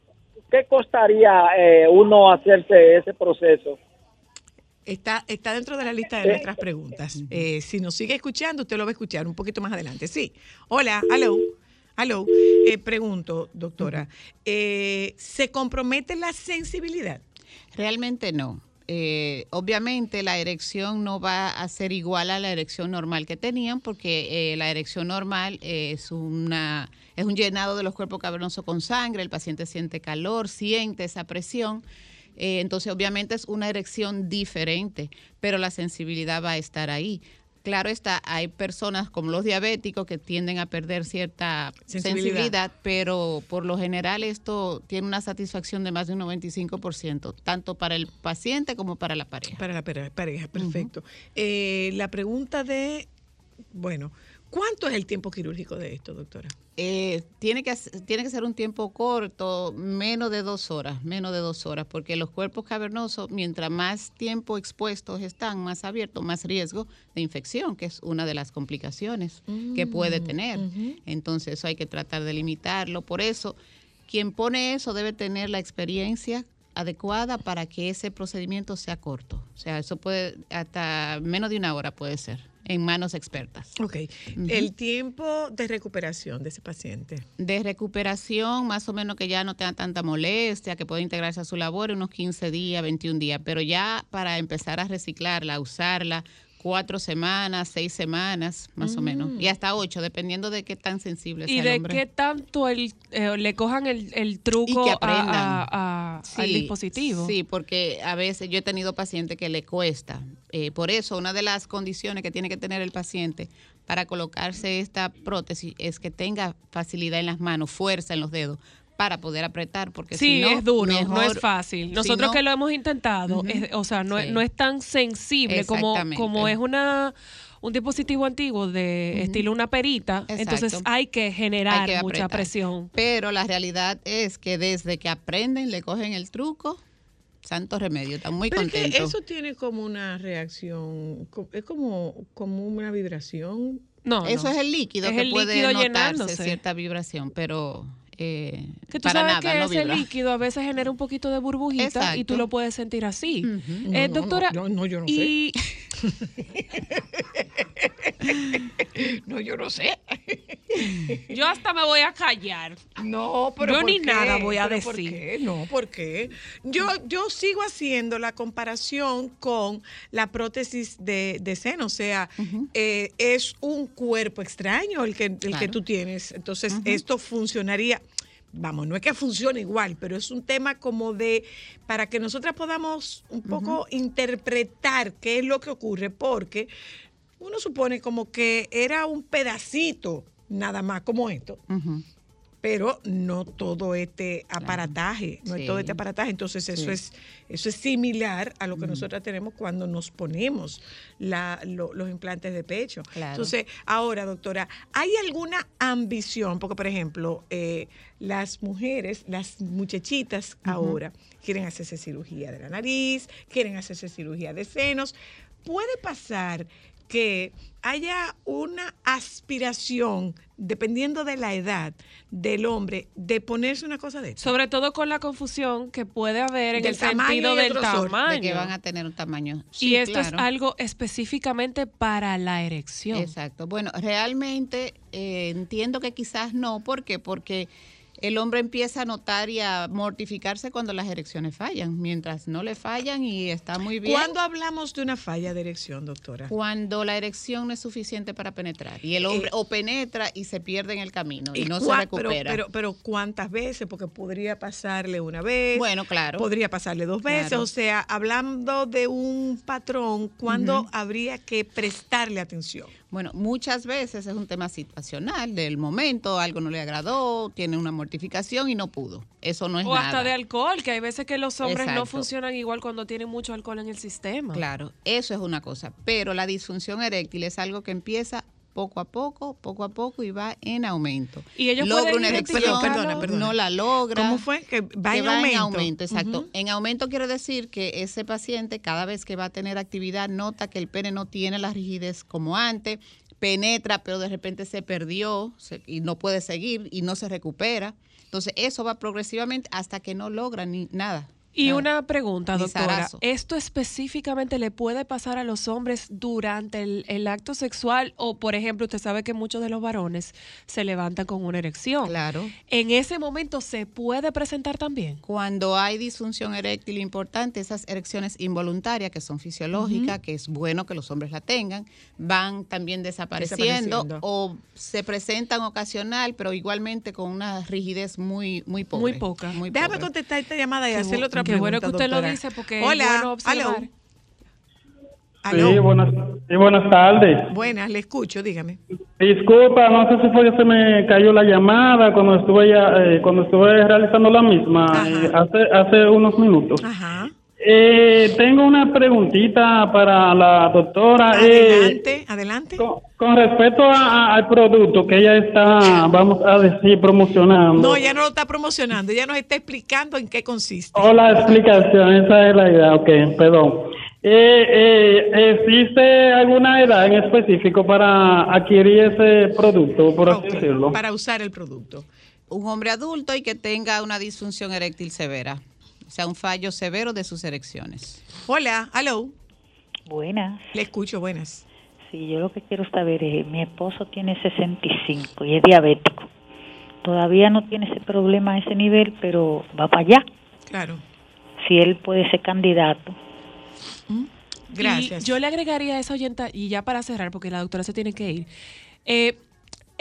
Speaker 8: qué costaría eh, uno hacerse ese proceso.
Speaker 1: Está, está dentro de la lista de nuestras preguntas. si nos sigue escuchando, usted lo va a escuchar un poquito más adelante. Sí. Hola, hello. Hello. pregunto, doctora, ¿se compromete la sensibilidad?
Speaker 5: Realmente no. Eh, obviamente la erección no va a ser igual a la erección normal que tenían porque eh, la erección normal es una es un llenado de los cuerpos cavernosos con sangre, el paciente siente calor, siente esa presión. Eh, entonces, obviamente es una erección diferente, pero la sensibilidad va a estar ahí. Claro está, hay personas como los diabéticos que tienden a perder cierta sensibilidad. pero por lo general esto tiene una satisfacción de más de un 95%, tanto para el paciente como para la pareja.
Speaker 1: Para la pareja, perfecto. Eh, la pregunta de, bueno, ¿Cuánto es el tiempo quirúrgico de esto, doctora?
Speaker 5: Eh, tiene, que, tiene que ser un tiempo corto, menos de dos horas, menos de dos horas, porque los cuerpos cavernosos, mientras más tiempo expuestos están, más abiertos, más riesgo de infección, que es una de las complicaciones que puede mm, tener. Entonces, eso hay que tratar de limitarlo. Por eso, quien pone eso debe tener la experiencia adecuada para que ese procedimiento sea corto. O sea, eso puede, hasta menos de una hora puede ser en manos expertas.
Speaker 1: Ok. ¿El tiempo de recuperación de ese paciente?
Speaker 5: De recuperación, más o menos que ya no tenga tanta molestia, que pueda integrarse a su labor, unos 15 días, 21 días, pero ya para empezar a reciclarla, a usarla, cuatro semanas, seis semanas, más o menos, y mm. hasta ocho, dependiendo de qué tan sensible sea
Speaker 4: y de qué tanto el, eh, le cojan el, truco a, al dispositivo.
Speaker 5: Sí, porque a veces yo he tenido pacientes que le cuesta, Eh, por eso, una de las condiciones que tiene que tener el paciente para colocarse esta prótesis es que tenga facilidad en las manos, fuerza en los dedos, para poder apretar, porque
Speaker 4: sí,
Speaker 5: si no,
Speaker 4: es duro, no es fácil. Nosotros
Speaker 5: no,
Speaker 4: que lo hemos intentado, es, o sea, no,
Speaker 5: Sí.
Speaker 4: es, no es tan sensible como, como es una un dispositivo antiguo de estilo una perita, entonces hay que generar
Speaker 5: Hay que
Speaker 4: mucha presión.
Speaker 5: Pero la realidad es que desde que aprenden, le cogen el truco, santo remedio, están muy
Speaker 1: Pero es que
Speaker 5: contentos.
Speaker 1: eso tiene como una reacción, es como, como una vibración.
Speaker 4: No,
Speaker 5: Eso
Speaker 4: no.
Speaker 5: es el líquido
Speaker 4: Es
Speaker 5: que
Speaker 4: el
Speaker 5: puede
Speaker 4: líquido
Speaker 5: notarse
Speaker 4: llenándose.
Speaker 5: cierta vibración, pero eh,
Speaker 4: Que tú
Speaker 5: para
Speaker 4: sabes
Speaker 5: nada,
Speaker 4: que
Speaker 5: no
Speaker 4: ese
Speaker 5: vibra.
Speaker 4: líquido a veces genera un poquito de burbujita y tú lo puedes sentir así.
Speaker 1: No,
Speaker 4: Eh,
Speaker 1: no,
Speaker 4: doctora,
Speaker 1: no, no, yo no sé. No, yo no sé.
Speaker 4: yo hasta me voy a callar.
Speaker 1: No, pero
Speaker 4: Yo
Speaker 1: ¿por
Speaker 4: ni
Speaker 1: qué?
Speaker 4: nada voy a
Speaker 1: ¿Pero ¿Por
Speaker 4: decir.
Speaker 1: qué? No, ¿por qué? Yo, yo sigo haciendo la comparación con la prótesis de, de seno, o sea, eh, es un cuerpo extraño el que, el que tú tienes. Entonces, esto funcionaría, vamos, no es que funcione igual, pero es un tema como de, para que nosotras podamos un poco interpretar qué es lo que ocurre, porque uno supone como que era un pedacito nada más como esto
Speaker 5: Ujú.
Speaker 1: Pero no todo este aparataje, no es todo este aparataje. Entonces eso
Speaker 5: Sí.
Speaker 1: es eso es similar a lo que nosotros tenemos cuando nos ponemos la- lo- los implantes de pecho.
Speaker 5: Claro.
Speaker 1: Entonces, ahora, doctora, ¿hay alguna ambición? Porque, por ejemplo, eh, las mujeres, las muchachitas ahora quieren hacerse cirugía de la nariz, quieren hacerse cirugía de senos. Puede pasar que haya una aspiración, dependiendo de la edad del hombre, de ponerse una cosa de esto.
Speaker 4: sobre todo con la confusión que puede haber en
Speaker 1: Del
Speaker 4: el
Speaker 1: tamaño
Speaker 4: sentido del tamaño.
Speaker 5: De que van a tener un tamaño.
Speaker 4: y esto es algo específicamente para la erección.
Speaker 5: Exacto. Bueno, realmente eh, entiendo que quizás no. ¿Por qué? Porque el hombre empieza a notar y a mortificarse cuando las erecciones fallan. Mientras no le fallan y está muy bien.
Speaker 1: ¿Cuándo hablamos de una falla de erección, doctora?
Speaker 5: Cuando la erección no es suficiente para penetrar. Y el hombre
Speaker 1: Eh,
Speaker 5: o penetra y se pierde en el camino y, no se recupera.
Speaker 1: Pero, pero, pero ¿cuántas veces? Porque podría pasarle una vez.
Speaker 5: Bueno, claro.
Speaker 1: Podría pasarle dos veces.
Speaker 5: Claro.
Speaker 1: O sea, hablando de un patrón, ¿cuándo habría que prestarle atención?
Speaker 5: Bueno, muchas veces es un tema situacional, del momento, algo no le agradó, tiene una mortificación y no pudo. Eso no es
Speaker 4: o
Speaker 5: nada.
Speaker 4: hasta de alcohol, que hay veces que los hombres no funcionan igual cuando tienen mucho alcohol en el sistema.
Speaker 5: Claro, eso es una cosa. Pero la disfunción eréctil es algo que empieza poco a poco, poco a poco y va en aumento.
Speaker 4: Y ellos
Speaker 5: logra una.
Speaker 1: Perdona, perdona.
Speaker 5: no la logra.
Speaker 1: ¿Cómo fue? Que va
Speaker 5: que
Speaker 1: en
Speaker 5: va
Speaker 1: aumento.
Speaker 5: en aumento, exacto. En aumento quiere decir que ese paciente cada vez que va a tener actividad nota que el pene no tiene la rigidez como antes, penetra, pero de repente se perdió se- y no puede seguir y no se recupera. Entonces eso va progresivamente hasta que no logra ni nada.
Speaker 4: Y una pregunta, doctora. ¿Esto específicamente le puede pasar a los hombres durante el, el acto sexual? O, por ejemplo, usted sabe que muchos de los varones se levantan con una erección.
Speaker 5: Claro.
Speaker 4: ¿En ese momento se puede presentar también?
Speaker 5: Cuando hay disfunción eréctil importante, esas erecciones involuntarias que son fisiológicas, que es bueno que los hombres la tengan, van también desapareciendo,
Speaker 1: Desapareciendo.
Speaker 5: o se presentan ocasional, pero igualmente con una rigidez muy muy pobre.
Speaker 4: Muy poca.
Speaker 5: muy
Speaker 1: Déjame
Speaker 5: pobre.
Speaker 1: contestar esta llamada y hacerle
Speaker 4: bu-
Speaker 1: otra
Speaker 4: qué
Speaker 1: pregunta.
Speaker 4: bueno que usted lo
Speaker 1: doctora.
Speaker 4: dice, porque es
Speaker 1: Hola,
Speaker 4: bueno observar.
Speaker 6: Sí, buenas, sí, buenas tardes.
Speaker 1: Buenas, le escucho, dígame.
Speaker 6: Disculpa, no sé si fue que se me cayó la llamada cuando estuve ya, eh, cuando estuve realizando la misma eh, hace hace unos minutos.
Speaker 1: Ajá.
Speaker 6: Eh, tengo una preguntita para la doctora. Eh,
Speaker 1: Adelante, adelante.
Speaker 6: con, con respecto a- a- al producto que ella está, vamos a decir, promocionando.
Speaker 1: No, ella no lo está promocionando, ella nos está explicando en qué consiste.
Speaker 6: O la explicación, esa es la idea, ok, perdón. Eh, eh, ¿Existe alguna edad en específico para adquirir ese producto, por así decirlo?
Speaker 1: Para usar el producto.
Speaker 5: Un hombre adulto y que tenga una disfunción eréctil severa, o sea, un fallo severo de sus erecciones.
Speaker 1: Hola, aló.
Speaker 9: Buenas.
Speaker 1: Le escucho, buenas.
Speaker 9: Sí, yo lo que quiero saber es, mi esposo tiene 65 y es diabético. Todavía no tiene ese problema a ese nivel, pero va para allá.
Speaker 1: Claro.
Speaker 9: Si él puede ser candidato.
Speaker 1: Gracias.
Speaker 4: Y yo le agregaría a esa oyenta, y ya para cerrar, porque la doctora se tiene que ir, eh,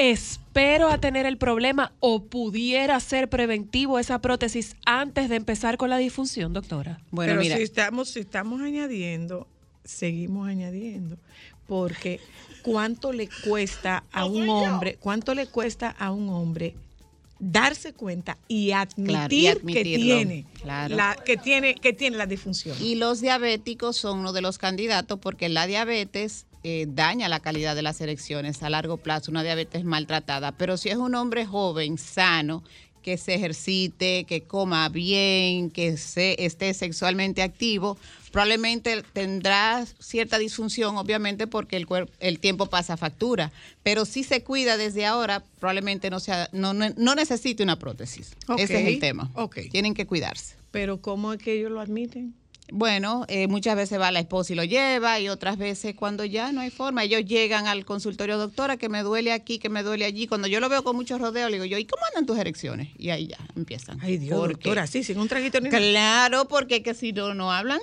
Speaker 4: espero a tener el problema o pudiera ser preventivo esa prótesis antes de empezar con la disfunción, doctora.
Speaker 5: Bueno,
Speaker 1: Pero
Speaker 5: mira,
Speaker 1: si estamos, si estamos añadiendo seguimos añadiendo, porque ¿cuánto le cuesta a un hombre, cuánto le cuesta a un hombre darse cuenta y admitir que tiene la que tiene que tiene la disfunción.
Speaker 5: Y los diabéticos son uno de los candidatos porque la diabetes eh, daña la calidad de las erecciones a largo plazo, una diabetes maltratada. Pero si es un hombre joven, sano, que se ejercite, que coma bien, que se, esté sexualmente activo, probablemente tendrá cierta disfunción, obviamente, porque el, el tiempo pasa factura. Pero si se cuida desde ahora, probablemente no, sea, no, no, necesite una prótesis. Ese es el tema. Tienen que cuidarse.
Speaker 1: Pero ¿cómo es que ellos lo admiten?
Speaker 5: Bueno, eh, muchas veces va la esposa y lo lleva y otras veces cuando ya no hay forma, ellos llegan al consultorio, doctora, que me duele aquí, que me duele allí. Cuando yo lo veo con mucho rodeo, le digo yo, ¿y cómo andan tus erecciones? Y ahí ya empiezan.
Speaker 1: Ay Dios, doctora, sí, sin un traguito ni
Speaker 5: Claro, porque que si no, no hablan.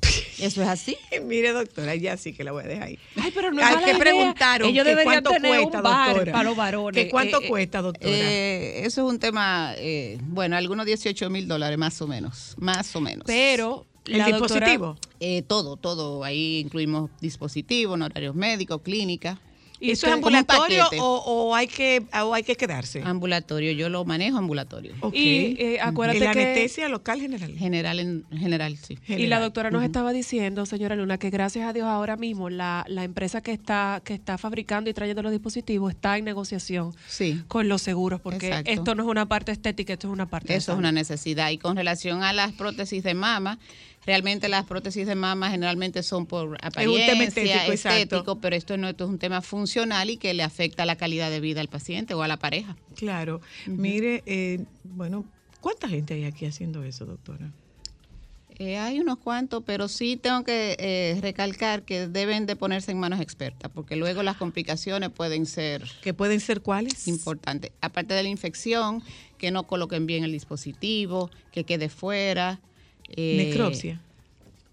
Speaker 5: Eso es así.
Speaker 1: Mire, doctora, ya sí que la voy a dejar ahí.
Speaker 4: Ay, pero no Hay que preguntar
Speaker 1: Ellos deberían cuánto tener cuesta, un bar doctora. para los varones.
Speaker 5: ¿Qué cuánto eh, eh, cuesta, doctora? Eh, eso es un tema, bueno, algunos 18 mil dólares más o menos. Más o menos.
Speaker 4: Pero
Speaker 1: ¿El dispositivo?
Speaker 5: Eh, todo, todo. Ahí incluimos dispositivos, honorarios médicos, clínica.
Speaker 1: ¿Y eso es ambulatorio o, hay que, o hay que quedarse?
Speaker 5: Ambulatorio, yo lo manejo ambulatorio.
Speaker 4: Y eh, acuérdate
Speaker 1: ¿La anestesia local general?
Speaker 5: General, en general, sí.
Speaker 4: Y la doctora nos estaba diciendo, señora Luna, que gracias a Dios ahora mismo la, la, empresa que está, que está fabricando y trayendo los dispositivos está en negociación con los seguros, porque esto no es una parte estética, esto es una parte
Speaker 5: Eso es una necesidad. Y con relación a las prótesis de mama, Realmente las prótesis de mama generalmente son por apariencia, estético, pero esto no esto es un tema funcional y que le afecta la calidad de vida al paciente o a la pareja.
Speaker 1: Claro. Mire, eh, bueno, ¿cuánta gente hay aquí haciendo eso, doctora?
Speaker 5: Eh, hay unos cuantos, pero sí tengo que eh, recalcar que deben de ponerse en manos expertas, porque luego las complicaciones pueden ser...
Speaker 1: ¿Que pueden ser cuáles?
Speaker 5: Importantes. Aparte de la infección, que no coloquen bien el dispositivo, que quede fuera,
Speaker 1: eh, Necropsia.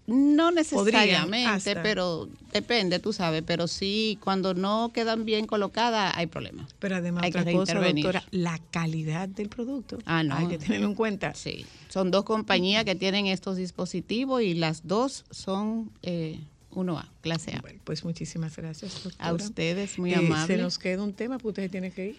Speaker 5: No necesariamente, pero depende, tú sabes, pero sí, cuando no quedan bien colocadas hay problemas.
Speaker 1: Pero además hay otra cosa, doctora, la calidad del producto.
Speaker 5: Ah, no.
Speaker 1: Hay que tenerlo en cuenta.
Speaker 5: Sí, son dos compañías que tienen estos dispositivos y las dos son eh, 1A, clase A.
Speaker 1: pues muchísimas gracias, doctora.
Speaker 5: A ustedes, muy amables.
Speaker 1: Se nos queda un tema, pues usted tiene que ir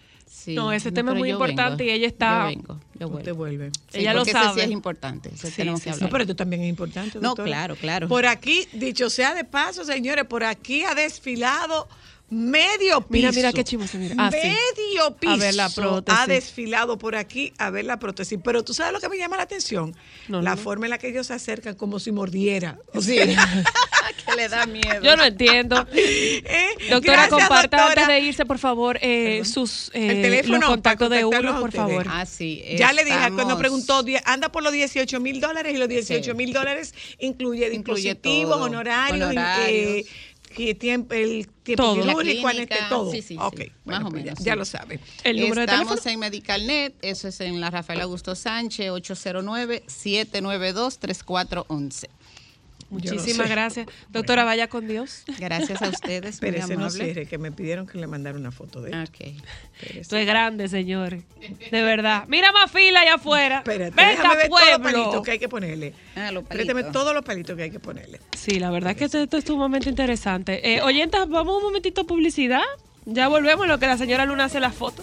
Speaker 4: no, ese tema es muy importante y ella está.
Speaker 5: Yo vengo, yo
Speaker 1: Usted vuelve.
Speaker 4: ella lo sabe.
Speaker 5: Ese sí es importante. Sí, tenemos que hablar.
Speaker 1: No, pero esto también es importante.
Speaker 5: No, claro, claro.
Speaker 1: Por aquí, dicho sea de paso, señores, por aquí ha desfilado medio piso.
Speaker 4: Mira, mira qué chivo se mira.
Speaker 1: Ah, medio piso.
Speaker 4: A ver la prótesis.
Speaker 1: Ha desfilado por aquí a ver la prótesis. Pero tú sabes lo que me llama la atención. la forma en la que ellos se acercan como si mordiera.
Speaker 5: Sí. que le da miedo.
Speaker 4: Yo no entiendo. ¿Eh? Doctora, comparta antes de irse, por favor, eh, sus eh, los contactos de uno, por favor.
Speaker 5: Ah, sí.
Speaker 1: Ya le dije, cuando preguntó, anda por los 18 mil dólares y los 18 mil dólares incluye, dispositivos, honorarios, honorarios que tiempo, el tiempo todo. quirúrgico, este, todo.
Speaker 5: Sí, sí,
Speaker 1: okay.
Speaker 5: más o
Speaker 1: pues
Speaker 5: menos.
Speaker 1: Ya, lo sabe.
Speaker 5: El número Estamos en MedicalNet, eso es en la Rafael Augusto Sánchez, 809-792-3411.
Speaker 4: Muchísimas gracias. Doctora, vaya con Dios.
Speaker 5: Gracias a ustedes.
Speaker 1: Pero ese no cierre, que me pidieron que le mandara una foto de
Speaker 5: esto. Okay.
Speaker 4: Esto es grande, señor. De verdad. Mira más fila allá afuera.
Speaker 1: Espérate, Venga, ver todos los palitos que hay que ponerle. Ah, los todos los palitos que hay que ponerle.
Speaker 4: Sí, la verdad es que esto, es sumamente interesante. Eh, oyentas, vamos un momentito a publicidad. Ya volvemos lo que la señora Luna hace la foto.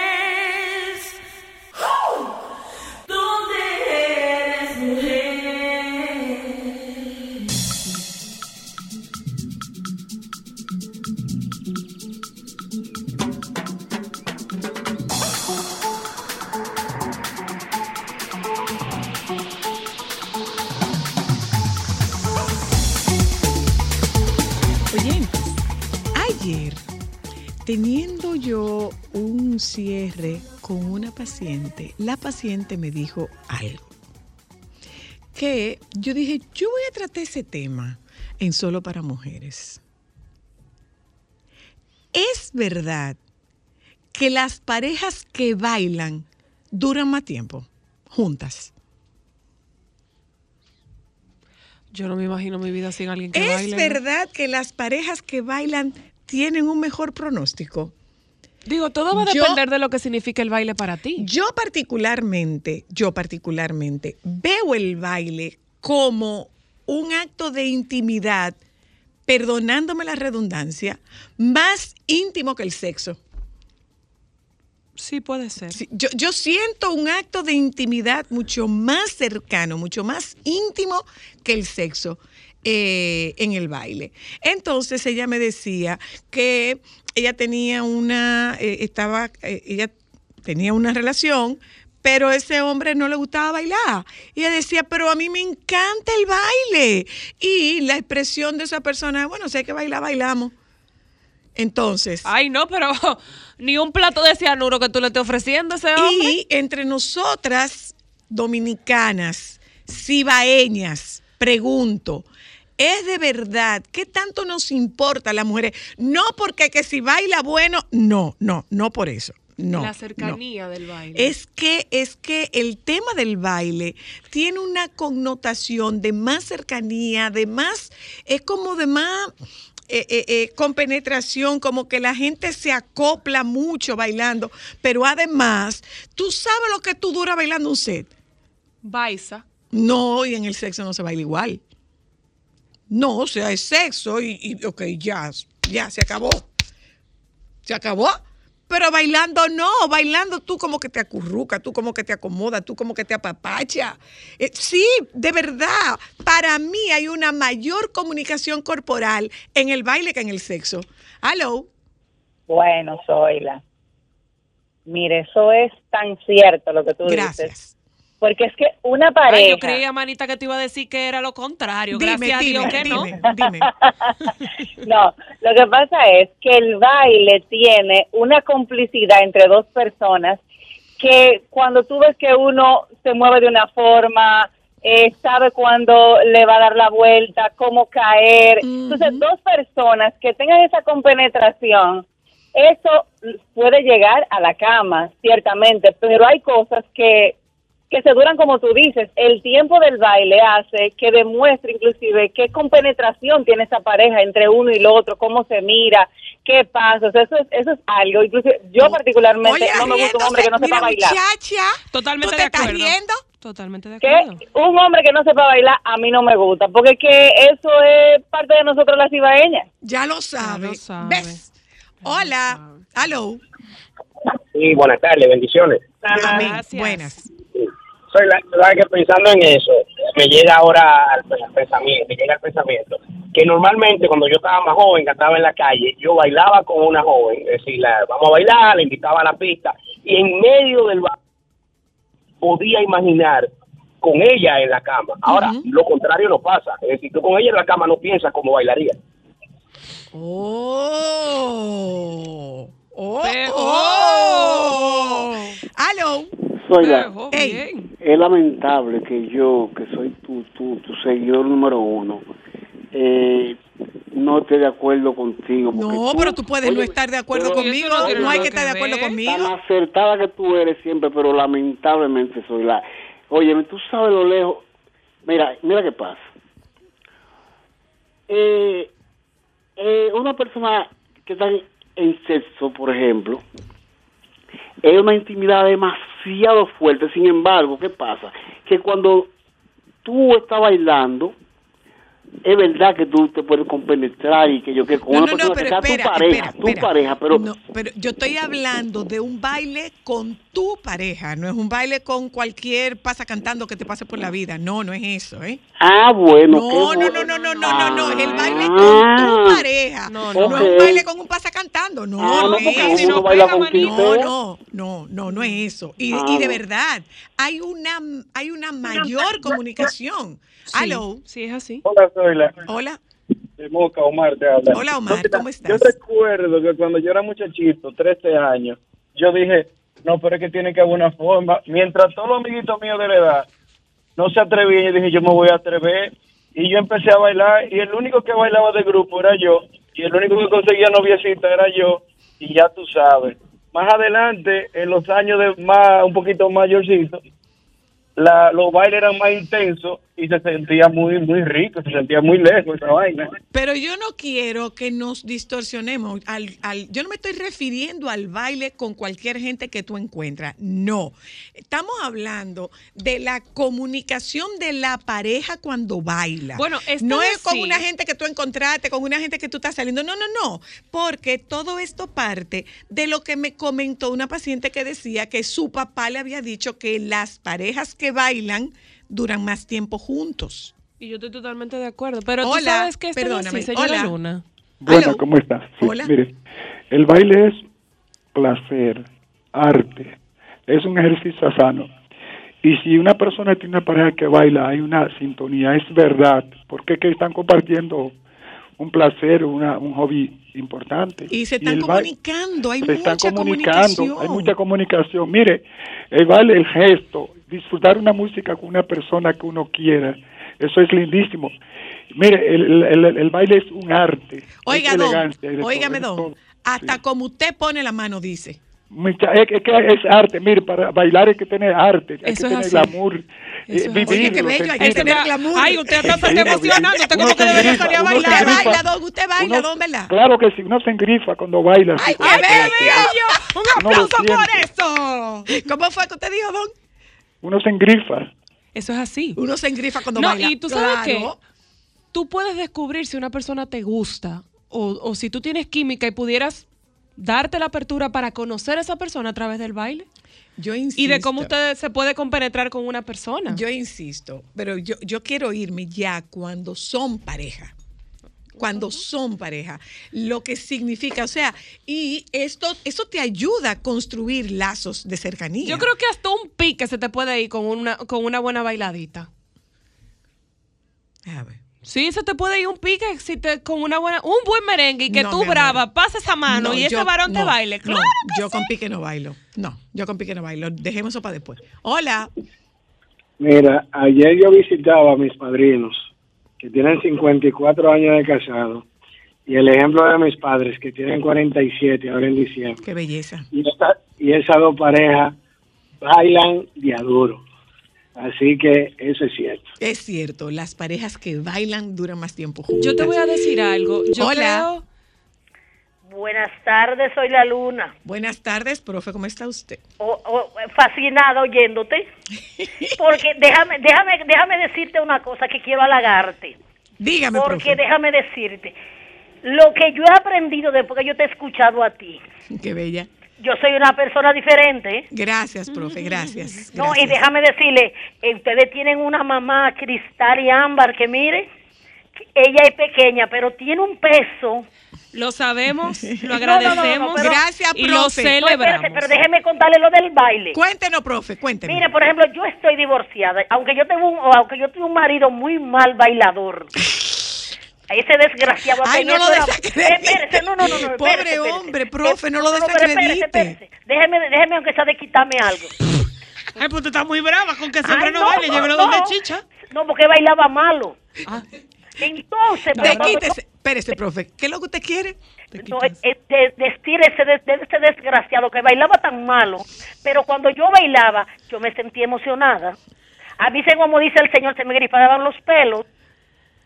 Speaker 1: Teniendo yo un cierre con una paciente, la paciente me dijo algo. Que yo dije, yo voy a tratar ese tema en solo para mujeres. Es verdad que las parejas que bailan duran más tiempo juntas.
Speaker 4: Yo no me imagino mi vida sin alguien que
Speaker 1: ¿Es
Speaker 4: baile.
Speaker 1: ¿Es verdad que las parejas que bailan tienen un mejor pronóstico?
Speaker 4: Digo, todo va a depender de lo que significa el baile para ti.
Speaker 1: Yo particularmente, yo particularmente, veo el baile como un acto de intimidad, perdonándome la redundancia, más íntimo que el sexo.
Speaker 4: Sí, puede ser.
Speaker 1: yo, yo, siento un acto de intimidad mucho más cercano, mucho más íntimo que el sexo eh, en el baile. Entonces ella me decía que ella tenía una, eh, estaba, eh, ella tenía una relación, pero ese hombre no le gustaba bailar. Y ella decía, pero a mí me encanta el baile. Y la expresión de esa persona, bueno, si hay que bailar, bailamos. Entonces.
Speaker 4: Ay, no, pero ni un plato de cianuro que tú le estés ofreciendo a ese hombre.
Speaker 1: Y entre nosotras, dominicanas, cibaeñas, pregunto, ¿es de verdad qué tanto nos importa a las mujeres? No porque que si baila bueno, no, no, no por eso. No,
Speaker 4: la cercanía del baile.
Speaker 1: Es que, es que el tema del baile tiene una connotación de más cercanía, de más, es como de más eh, eh, eh, con penetración, como que la gente se acopla mucho bailando, pero además, ¿tú sabes lo que tú dura bailando un set?
Speaker 4: Baisa.
Speaker 1: No, y en el sexo no se baila igual. No, o sea, es sexo y, y ok, ya, ya, se acabó. Se acabó. Pero bailando no, bailando tú como que te acurruca, tú como que te acomoda, tú como que te apapacha. Eh, sí, de verdad, para mí hay una mayor comunicación corporal en el baile que en el sexo. Hello.
Speaker 10: Bueno, Zoila. Mire, eso es tan cierto lo que tú
Speaker 1: Gracias.
Speaker 10: dices. Porque es que una pareja.
Speaker 4: Ay, yo creía, manita, que te iba a decir que era lo contrario.
Speaker 1: Dime,
Speaker 4: Gracias
Speaker 1: dime,
Speaker 4: a Dios que
Speaker 1: dime,
Speaker 4: no.
Speaker 1: Dime.
Speaker 10: no, lo que pasa es que el baile tiene una complicidad entre dos personas que cuando tú ves que uno se mueve de una forma, eh, sabe cuándo le va a dar la vuelta, cómo caer. Entonces, dos personas que tengan esa compenetración, eso puede llegar a la cama, ciertamente, pero hay cosas que que se duran como tú dices, el tiempo del baile hace que demuestre inclusive qué compenetración tiene esa pareja entre uno y el otro, cómo se mira, qué sea, eso es, eso es algo, inclusive yo particularmente
Speaker 1: Oye,
Speaker 10: no me gusta un hombre que no
Speaker 1: mira,
Speaker 10: sepa bailar.
Speaker 1: Muchacha,
Speaker 4: Totalmente
Speaker 1: ¿tú te
Speaker 4: de acuerdo.
Speaker 1: estás riendo?
Speaker 4: Totalmente de
Speaker 10: Que un hombre que no sepa bailar a mí no me gusta, porque es que eso es parte de nosotros las ibaeñas.
Speaker 1: Ya lo sabes.
Speaker 4: lo sabe.
Speaker 1: ¿Ves? Hola. Hello.
Speaker 11: Sí, buenas tardes, bendiciones.
Speaker 1: Amén.
Speaker 4: Gracias.
Speaker 1: Buenas.
Speaker 11: Soy la, la que pensando en eso, me llega ahora al, al pensamiento, me llega al pensamiento, que normalmente cuando yo estaba más joven, que estaba en la calle, yo bailaba con una joven, es decir, la, vamos a bailar, la invitaba a la pista, y en medio del baile podía imaginar con ella en la cama. Ahora, lo contrario no pasa, es decir, tú con ella en la cama no piensas cómo bailaría.
Speaker 1: Oh. Oh. Oh. Hello. Ey.
Speaker 4: bien.
Speaker 12: es lamentable que yo, que soy tu, tu, tu seguidor número uno, eh, no esté de acuerdo contigo.
Speaker 1: No, pero tú puedes no estar de acuerdo
Speaker 12: pero
Speaker 1: conmigo.
Speaker 4: no
Speaker 1: hay que
Speaker 4: que
Speaker 1: estar de acuerdo conmigo.
Speaker 12: Tan acertada que tú eres siempre, pero lamentablemente soy la... Oye, tú sabes lo lejos... Mira, mira qué pasa. Eh, eh, una persona que está en- en sexo, por ejemplo, es una intimidad demasiado fuerte. Sin embargo, ¿qué pasa? Que cuando tú estás bailando, es verdad que tú te puedes compenetrar y que yo que con
Speaker 1: No,
Speaker 12: una
Speaker 1: no, no,
Speaker 12: persona
Speaker 1: pero
Speaker 12: que sea
Speaker 1: espera,
Speaker 12: tu pareja,
Speaker 1: espera,
Speaker 12: tu
Speaker 1: espera.
Speaker 12: pareja, pero
Speaker 1: No, pero yo estoy hablando de un baile con tu pareja, no es un baile con cualquier pasa cantando que te pase por la vida. No, no es eso, ¿eh?
Speaker 12: ah, bueno,
Speaker 1: No,
Speaker 12: qué
Speaker 1: no,
Speaker 12: bueno.
Speaker 1: no, no, no, no, no, no, es el baile con
Speaker 12: Ah.
Speaker 1: tu pareja.
Speaker 4: No,
Speaker 1: No,
Speaker 4: no.
Speaker 1: es un baile con un pasa cantando. No,
Speaker 12: Ah,
Speaker 1: no,
Speaker 12: no,
Speaker 1: es eso.
Speaker 4: no
Speaker 12: baila con
Speaker 1: No, no, no, no, no es eso. Y,
Speaker 12: Ah,
Speaker 1: y de
Speaker 12: no.
Speaker 1: verdad, hay una, hay una mayor comunicación.
Speaker 4: Sí,
Speaker 1: Hello.
Speaker 4: Sí, es así.
Speaker 7: Hola, soy la
Speaker 1: Hola.
Speaker 7: de Moca, Omar te habla.
Speaker 1: Hola, Omar, ¿cómo estás?
Speaker 7: Yo recuerdo que cuando yo era muchachito, 13 años, yo dije, no, pero es que tiene que haber una forma. Mientras todos los amiguitos míos de la edad no se atrevían, yo dije, yo me voy a atrever. Y yo empecé a bailar y el único que bailaba de grupo era yo. Y el único que conseguía noviecita era yo. Y ya tú sabes. Más adelante, en los años de más, un poquito mayorcito, la, los bailes eran más intensos y se sentía muy muy rico, se sentía muy lejos esa vaina.
Speaker 1: Pero yo no quiero que nos distorsionemos. Al, al, yo no me estoy refiriendo al baile con cualquier gente que tú encuentras. No. Estamos hablando de la comunicación de la pareja cuando baila.
Speaker 4: Bueno,
Speaker 1: no es con una gente que tú encontraste, con una gente que tú estás saliendo. No, no, no. Porque todo esto parte de lo que me comentó una paciente que decía que su papá le había dicho que las parejas que bailan duran más tiempo juntos.
Speaker 4: Y yo estoy totalmente de acuerdo. Pero tú sabes que esto
Speaker 1: perdóname,
Speaker 4: es así, señora
Speaker 1: hola.
Speaker 4: Luna.
Speaker 13: Bueno, ¿cómo estás? Sí,
Speaker 1: Hola.
Speaker 13: Mire, el baile es placer, arte, es un ejercicio sano. Y si una persona tiene una pareja que baila, hay una sintonía, es verdad, porque que están compartiendo un placer, una, un hobby importante.
Speaker 1: Y se están comunicando, hay
Speaker 13: se
Speaker 1: mucha
Speaker 13: están comunicando,
Speaker 1: comunicación.
Speaker 13: hay mucha comunicación. Mire, el baile, el gesto, disfrutar una música con una persona que uno quiera, eso es lindísimo. Mire, el, el- el- el baile es un arte.
Speaker 1: Oiga,
Speaker 13: es
Speaker 1: don,
Speaker 13: es
Speaker 1: don, hasta como usted pone la mano, dice.
Speaker 13: Mucha- es, que- es que es arte, mire, para bailar hay que tener arte, hay
Speaker 1: Eso
Speaker 13: que
Speaker 1: es
Speaker 13: tener
Speaker 1: así.
Speaker 13: glamour, eh, vivirlo,
Speaker 1: Oye, qué bello, hay que tener glamour.
Speaker 4: Ay, usted está emocionando. Usted como que debería salir a bailar.
Speaker 1: Usted baila, don, usted baila,
Speaker 13: Uno-
Speaker 1: don, ¿verdad?
Speaker 13: Claro que sí, uno se engrifa cuando baila.
Speaker 1: ¡Ay, qué bello! ¡Un aplauso por eso! ¿Cómo fue que usted dijo, don?
Speaker 13: Uno se engrifa.
Speaker 4: Eso es así.
Speaker 1: Uno se engrifa cuando
Speaker 4: no,
Speaker 1: baila.
Speaker 4: y tú sabes
Speaker 1: Claro.
Speaker 4: que tú puedes descubrir si una persona te gusta o, o si tú tienes química y pudieras darte la apertura para conocer a esa persona a través del baile.
Speaker 1: Yo insisto.
Speaker 4: Y de cómo usted se puede compenetrar con una persona.
Speaker 1: Yo insisto, pero yo, yo quiero irme ya cuando son pareja. Cuando son pareja, lo que significa, o sea, y esto, eso te ayuda a construir lazos de cercanía.
Speaker 4: Yo creo que hasta un pique se te puede ir con una, con una buena bailadita.
Speaker 1: A ver.
Speaker 4: Sí, se te puede ir un pique si te, con una buena, un buen merengue y que
Speaker 1: No,
Speaker 4: tú brava, pases esa mano
Speaker 1: No,
Speaker 4: y ese varón te baile.
Speaker 1: no,
Speaker 4: Claro.
Speaker 1: yo con pique no bailo. No, yo con pique no bailo. Dejemos eso para después. Hola.
Speaker 14: Mira, ayer yo visitaba a mis padrinos, que tienen 54 años de casado, y el ejemplo de mis padres, que tienen 47 ahora en diciembre.
Speaker 1: Qué belleza.
Speaker 14: Y, esta- y esas dos parejas bailan de adoro. Así que eso es cierto.
Speaker 1: Es cierto, las parejas que bailan duran más tiempo juntas.
Speaker 4: Yo te voy a decir algo. Yo
Speaker 1: Hola.
Speaker 15: Buenas tardes, soy la Luna.
Speaker 1: Buenas tardes, profe, ¿cómo está usted?
Speaker 15: O- o- fascinada oyéndote. Porque déjame, déjame, déjame decirte una cosa que quiero halagarte.
Speaker 1: Dígame,
Speaker 15: Porque
Speaker 1: profe.
Speaker 15: déjame decirte, lo que yo he aprendido después que yo te he escuchado a ti,
Speaker 1: Qué bella.
Speaker 15: Yo soy una persona diferente.
Speaker 1: Gracias, profe, gracias.
Speaker 15: No, y déjame decirle, eh, ustedes tienen una mamá cristal y ámbar que mire, ella es pequeña, pero tiene un peso.
Speaker 4: Lo sabemos, lo
Speaker 15: No, no, no, no,
Speaker 4: agradecemos
Speaker 15: pero-
Speaker 1: Gracias,
Speaker 4: y lo
Speaker 1: profe.
Speaker 15: No, espérate,
Speaker 4: celebramos.
Speaker 15: pero déjeme contarle lo del baile.
Speaker 1: Cuéntenos, profe, cuéntenos.
Speaker 15: Mire, por ejemplo, yo estoy divorciada, aunque yo tengo un, o aunque yo tuve un marido muy mal bailador. Ese desgraciado.
Speaker 1: Ay, no lo desacredite.
Speaker 15: No, no, no, no.
Speaker 1: Pobre
Speaker 15: espérese, espérese.
Speaker 1: hombre, profe, no lo desacredite.
Speaker 15: espérese. Déjeme, déjeme aunque sea de quitarme algo.
Speaker 4: Ay, pues tú estás muy brava con que siempre
Speaker 15: Ay,
Speaker 4: no, baile, llévelo donde chicha.
Speaker 15: No, porque bailaba malo. Entonces,
Speaker 1: De-
Speaker 15: pero-
Speaker 1: quítese. Espérese, profe. ¿Qué es lo que usted quiere?
Speaker 15: no, es- es de, de, de ese desgraciado que bailaba tan malo, pero cuando yo bailaba, yo me sentía emocionada. A mí, como dice el señor, se me gripaban los pelos.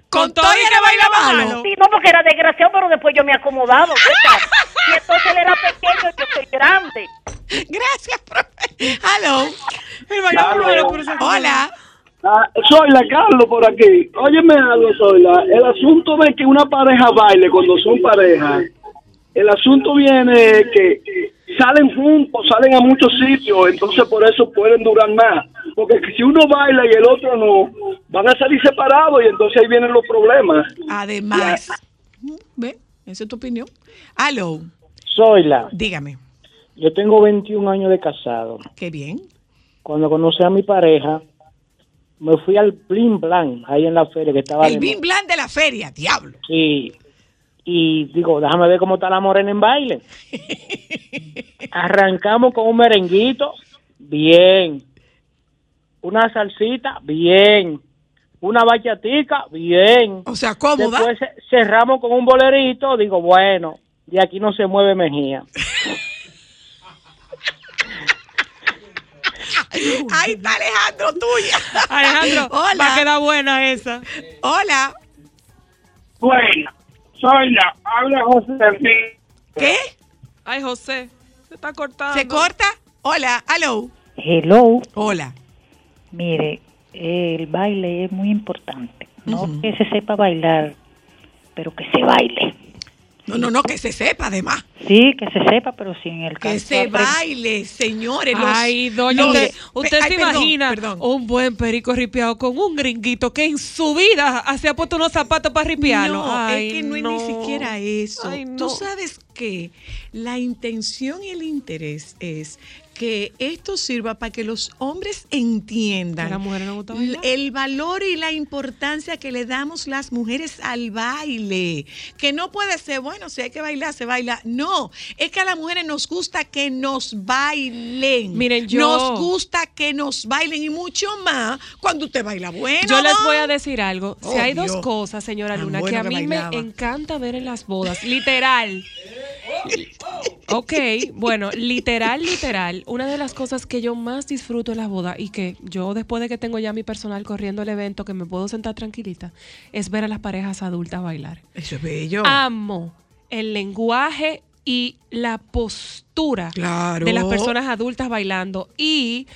Speaker 1: Con todo y que bailaba malo.
Speaker 15: Sí, no, porque era desgraciado, pero después yo me acomodaba. ¿qué tal? Y entonces él era pequeño y yo soy grande.
Speaker 1: Gracias, profe. Hello.
Speaker 14: Claro.
Speaker 1: Hola.
Speaker 8: Ah, soy la Carlos por aquí. Óyeme algo, Zoila. El asunto de que una pareja baile cuando son pareja, el asunto viene que salen juntos, salen a muchos sitios, entonces por eso pueden durar más. Porque si uno baila y el otro no, van a salir separados y entonces ahí vienen los problemas.
Speaker 1: Además. ¿Ve? Esa es tu opinión. Hello.
Speaker 16: Zoila,
Speaker 1: Dígame.
Speaker 16: yo tengo 21 años de casado.
Speaker 1: Qué bien.
Speaker 16: Cuando conocí a mi pareja, me fui al Blim Blan, ahí en la feria que estaba
Speaker 1: El
Speaker 16: de
Speaker 1: Bim Blan de la feria, diablo.
Speaker 16: Sí. Y digo, déjame ver cómo está la morena en baile. Arrancamos con un merenguito, bien. Una salsita, bien. Una bachatica, bien.
Speaker 1: O sea, cómoda.
Speaker 16: Después ce- cerramos con un bolerito, digo, bueno, de aquí no se mueve Mejía.
Speaker 1: Ahí está Alejandro, tuya.
Speaker 4: Alejandro, Hola. va a quedar buena esa.
Speaker 1: Hola.
Speaker 17: Buena. Soy la. Habla José.
Speaker 1: ¿Qué?
Speaker 4: Ay, José. Se está cortando.
Speaker 1: ¿Se corta? Hola. Hello.
Speaker 9: Hello.
Speaker 1: Hola.
Speaker 9: Mire, el baile es muy importante. No que se sepa bailar, pero que se baile.
Speaker 1: No, no, no, que se sepa además.
Speaker 9: Sí, que se sepa, pero sin el
Speaker 1: Que se baile, señores.
Speaker 4: Ay, doña, usted, usted se imagina un buen perico ripiado con un gringuito que en su vida se ha puesto unos zapatos para ripiarlo.
Speaker 1: No, es que no, es ni siquiera eso. Tú sabes que la intención y el interés es que esto sirva para que los hombres entiendan el valor y la importancia que le damos las mujeres al baile. Que no puede ser, bueno, si hay que bailar, se baila. No, es que a las mujeres nos gusta que nos bailen.
Speaker 4: Miren, yo.
Speaker 1: Nos gusta que nos bailen y mucho más cuando usted baila bueno.
Speaker 4: Yo les voy a decir algo. si hay dos cosas, señora Luna, que a mí me encanta ver en las bodas, literal. Ok, bueno, literal, literal, una de las cosas que yo más disfruto en la boda y que yo después de que tengo ya mi personal corriendo el evento, que me puedo sentar tranquilita, es ver a las parejas adultas bailar.
Speaker 1: Eso es bello.
Speaker 4: Amo el lenguaje y la postura de las personas adultas bailando. Y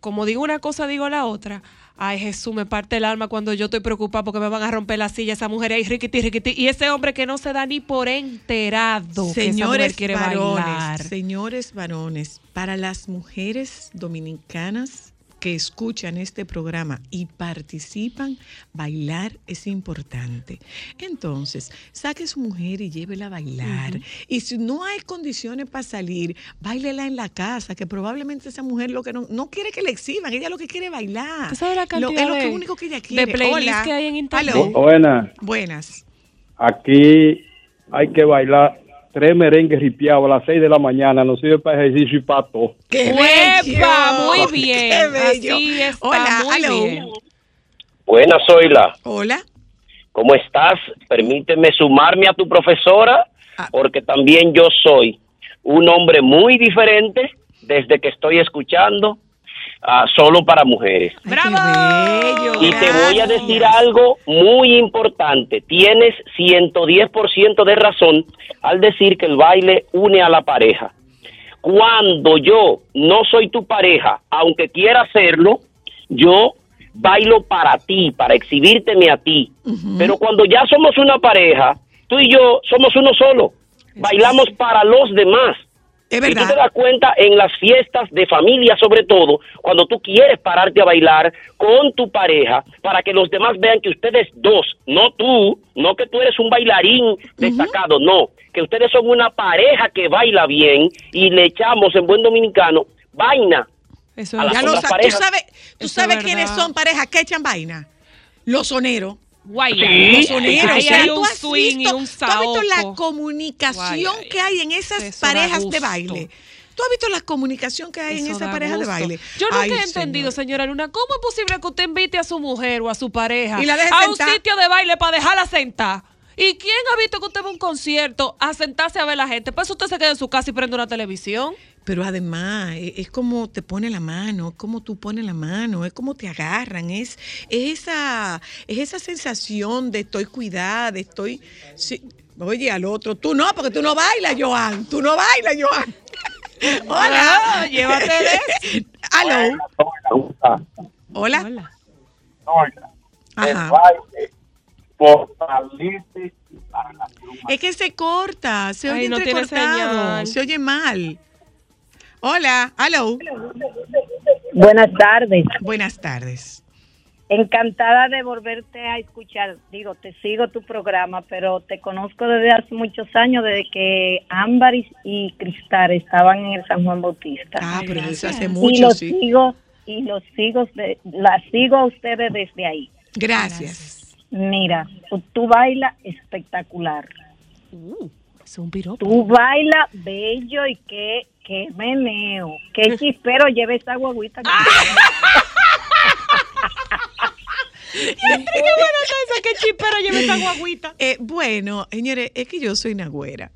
Speaker 4: como digo una cosa, digo la otra Ay, Jesús, me parte el alma cuando yo estoy preocupada porque me van a romper la silla esa mujer ahí, riquiti, riquiti. Y ese hombre que no se da ni por enterado
Speaker 1: señores
Speaker 4: que esa
Speaker 1: quiere
Speaker 4: varones, bailar.
Speaker 1: Señores varones, para las mujeres dominicanas que escuchan este programa y participan, bailar es importante. Entonces, saque a su mujer y llévela a bailar. Y si no hay condiciones para salir, bailela en la casa, que probablemente esa mujer lo que no, no quiere que le exhiban, ella lo que quiere bailar.
Speaker 4: ¿Sabes la cantidad
Speaker 1: lo, es lo único que ella quiere.
Speaker 4: De playlists que hay en internet.
Speaker 17: Buenas.
Speaker 1: Buenas.
Speaker 17: Aquí hay que bailar tres merengues ripiados a las seis de la mañana, nos sirve para ejercicio y para todo.
Speaker 1: ¡Qué bello!
Speaker 4: Muy bien. ¡Qué bello!
Speaker 1: Hola,
Speaker 4: muy
Speaker 11: Buenas, Zoila.
Speaker 1: Hola.
Speaker 11: ¿Cómo estás? Permíteme sumarme a tu profesora, ah. porque también yo soy un hombre muy diferente desde que estoy escuchando Ah, solo para mujeres.
Speaker 4: ¡Bravo!
Speaker 11: Y te voy a decir algo muy importante. Tienes 110% de razón al decir que el baile une a la pareja. Cuando yo no soy tu pareja, aunque quiera hacerlo, yo bailo para ti, para exhibírteme a ti. Pero cuando ya somos una pareja, tú y yo somos uno solo. Bailamos para los demás.
Speaker 1: Es verdad.
Speaker 11: Y tú te das cuenta en las fiestas de familia, sobre todo, cuando tú quieres pararte a bailar con tu pareja para que los demás vean que ustedes dos, no tú, no que tú eres un bailarín destacado, no, que ustedes son una pareja que baila bien y le echamos en buen dominicano vaina.
Speaker 1: Eso ya lo sabes. Tú sabes, tú sabes quiénes son parejas que echan vaina. Los soneros.
Speaker 4: Guaya.
Speaker 1: Los soneros.
Speaker 4: Ahí hay un swing y un
Speaker 1: ¿Tú has visto la comunicación que hay en esas parejas de baile? ¿Tú has visto la comunicación que hay en esa pareja de baile?
Speaker 4: Yo nunca he entendido, señora Luna, ¿cómo es posible que usted invite a su mujer o a su pareja a un sitio de baile para dejarla sentar? ¿Y quién ha visto que usted va a un concierto a sentarse a ver a la gente? Pues usted se queda en su casa y prende una televisión.
Speaker 1: Pero además, e, es, como te pone la mano, es como tú pones la mano, es como te agarran, es, esa, es esa sensación de estoy cuidada, de estoy... oye, al otro, tú no, porque tú no bailas, Joan, tú no bailas, Joan. Hola.
Speaker 4: Ah, llévate de
Speaker 1: Aló.
Speaker 17: Hola.
Speaker 1: Hola.
Speaker 17: Hola.
Speaker 1: Ajá. Es que se corta, se oye entrecortado, se oye mal. Hola, hello.
Speaker 10: Buenas tardes.
Speaker 1: Buenas tardes.
Speaker 10: Encantada de volverte a escuchar. Digo, te sigo tu programa, pero te conozco desde hace muchos años, desde que Ámbaris y Cristal estaban en el San Juan Bautista.
Speaker 1: Ah, pero eso hace mucho,
Speaker 10: y los sigo y los sigo, la sigo a ustedes desde ahí.
Speaker 1: Gracias.
Speaker 10: Mira, tú, bailas espectacular.
Speaker 4: Uh, es un piropo.
Speaker 10: Tú bailas bello y qué qué meneo, qué chispero lleve esa guaguita.
Speaker 4: ¡Ah! ¿Qué chispero lleve esa guaguita?
Speaker 1: Eh, bueno, señores, es que yo soy una güera.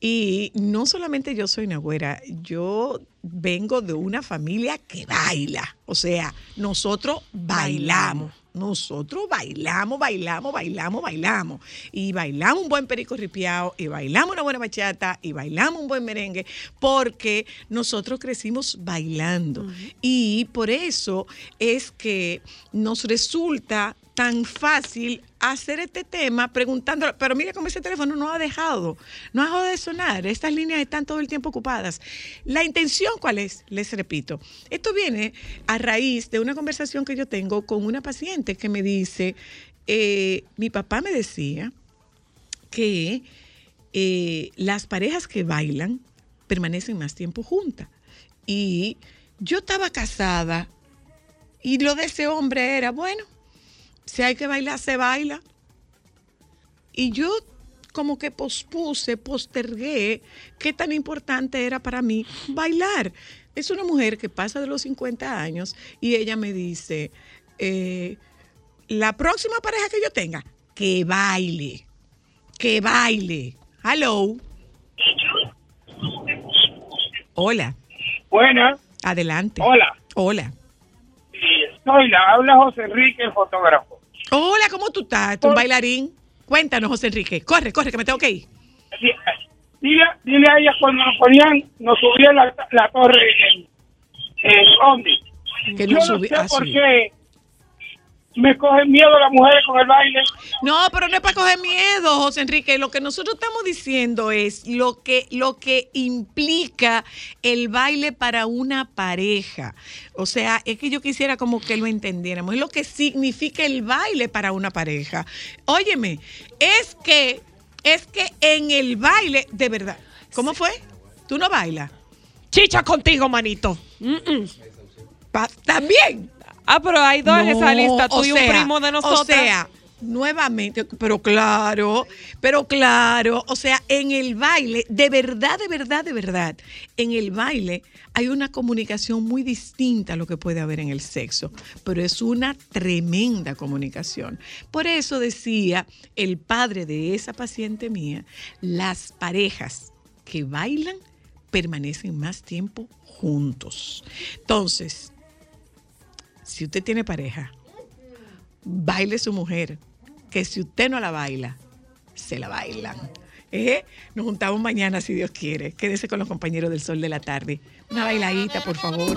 Speaker 1: Y no solamente yo soy una güera, yo vengo de una familia que baila. O sea, nosotros bailamos. Nosotros bailamos, bailamos, bailamos, bailamos. Y bailamos un buen perico ripiado, y bailamos una buena bachata, y bailamos un buen merengue, porque nosotros crecimos bailando. Y por eso es que nos resulta tan fácil hacer este tema preguntando, pero mira cómo ese teléfono no ha dejado, no ha dejado de sonar, estas líneas están todo el tiempo ocupadas. La intención, ¿cuál es? Les repito, esto viene a raíz de una conversación que yo tengo con una paciente que me dice, eh, mi papá me decía que eh, las parejas que bailan permanecen más tiempo juntas. Y yo estaba casada y lo de ese hombre era, bueno, si hay que bailar, se baila. Y yo como que pospuse, postergué qué tan importante era para mí bailar. Es una mujer que pasa de los 50 años y ella me dice, eh, la próxima pareja que yo tenga, que baile, que baile. Hello. Hola.
Speaker 18: Buena.
Speaker 1: Adelante.
Speaker 18: Hola.
Speaker 1: Hola.
Speaker 18: Soy la habla José Enrique, el fotógrafo.
Speaker 1: Hola, ¿cómo tú estás? ¿Tú un bailarín? Cuéntanos, José Enrique. Corre, corre, que me tengo que ir.
Speaker 18: Dile, dile a ella cuando nos ponían, nos subían la, la torre en, en Omni.
Speaker 1: Que
Speaker 18: Yo no
Speaker 1: subí-
Speaker 18: sé
Speaker 1: ah,
Speaker 18: por
Speaker 1: sí.
Speaker 18: qué me cogen miedo las mujeres con el baile.
Speaker 1: No, pero no es para coger miedo, José Enrique. Lo que nosotros estamos diciendo es lo que, lo que implica el baile para una pareja. O sea, es que yo quisiera como que lo entendiéramos. Es lo que significa el baile para una pareja. Óyeme, es que, es que en el baile, de verdad, ¿cómo fue? ¿Tú no bailas?
Speaker 4: Chicha contigo, manito.
Speaker 1: Pa- También.
Speaker 4: Ah, pero hay dos en esa lista, tú
Speaker 1: o
Speaker 4: y un
Speaker 1: sea,
Speaker 4: primo de nosotros.
Speaker 1: O sea, nuevamente, pero claro, pero claro, o sea, en el baile, de verdad, de verdad, de verdad, en el baile hay una comunicación muy distinta a lo que puede haber en el sexo, pero es una tremenda comunicación. Por eso decía el padre de esa paciente mía, las parejas que bailan permanecen más tiempo juntos. Entonces, si usted tiene pareja, baile su mujer, que si usted no la baila, se la bailan. ¿Eh? Nos juntamos mañana si Dios quiere. Quédese con los compañeros del sol de la tarde. Una bailadita, por favor.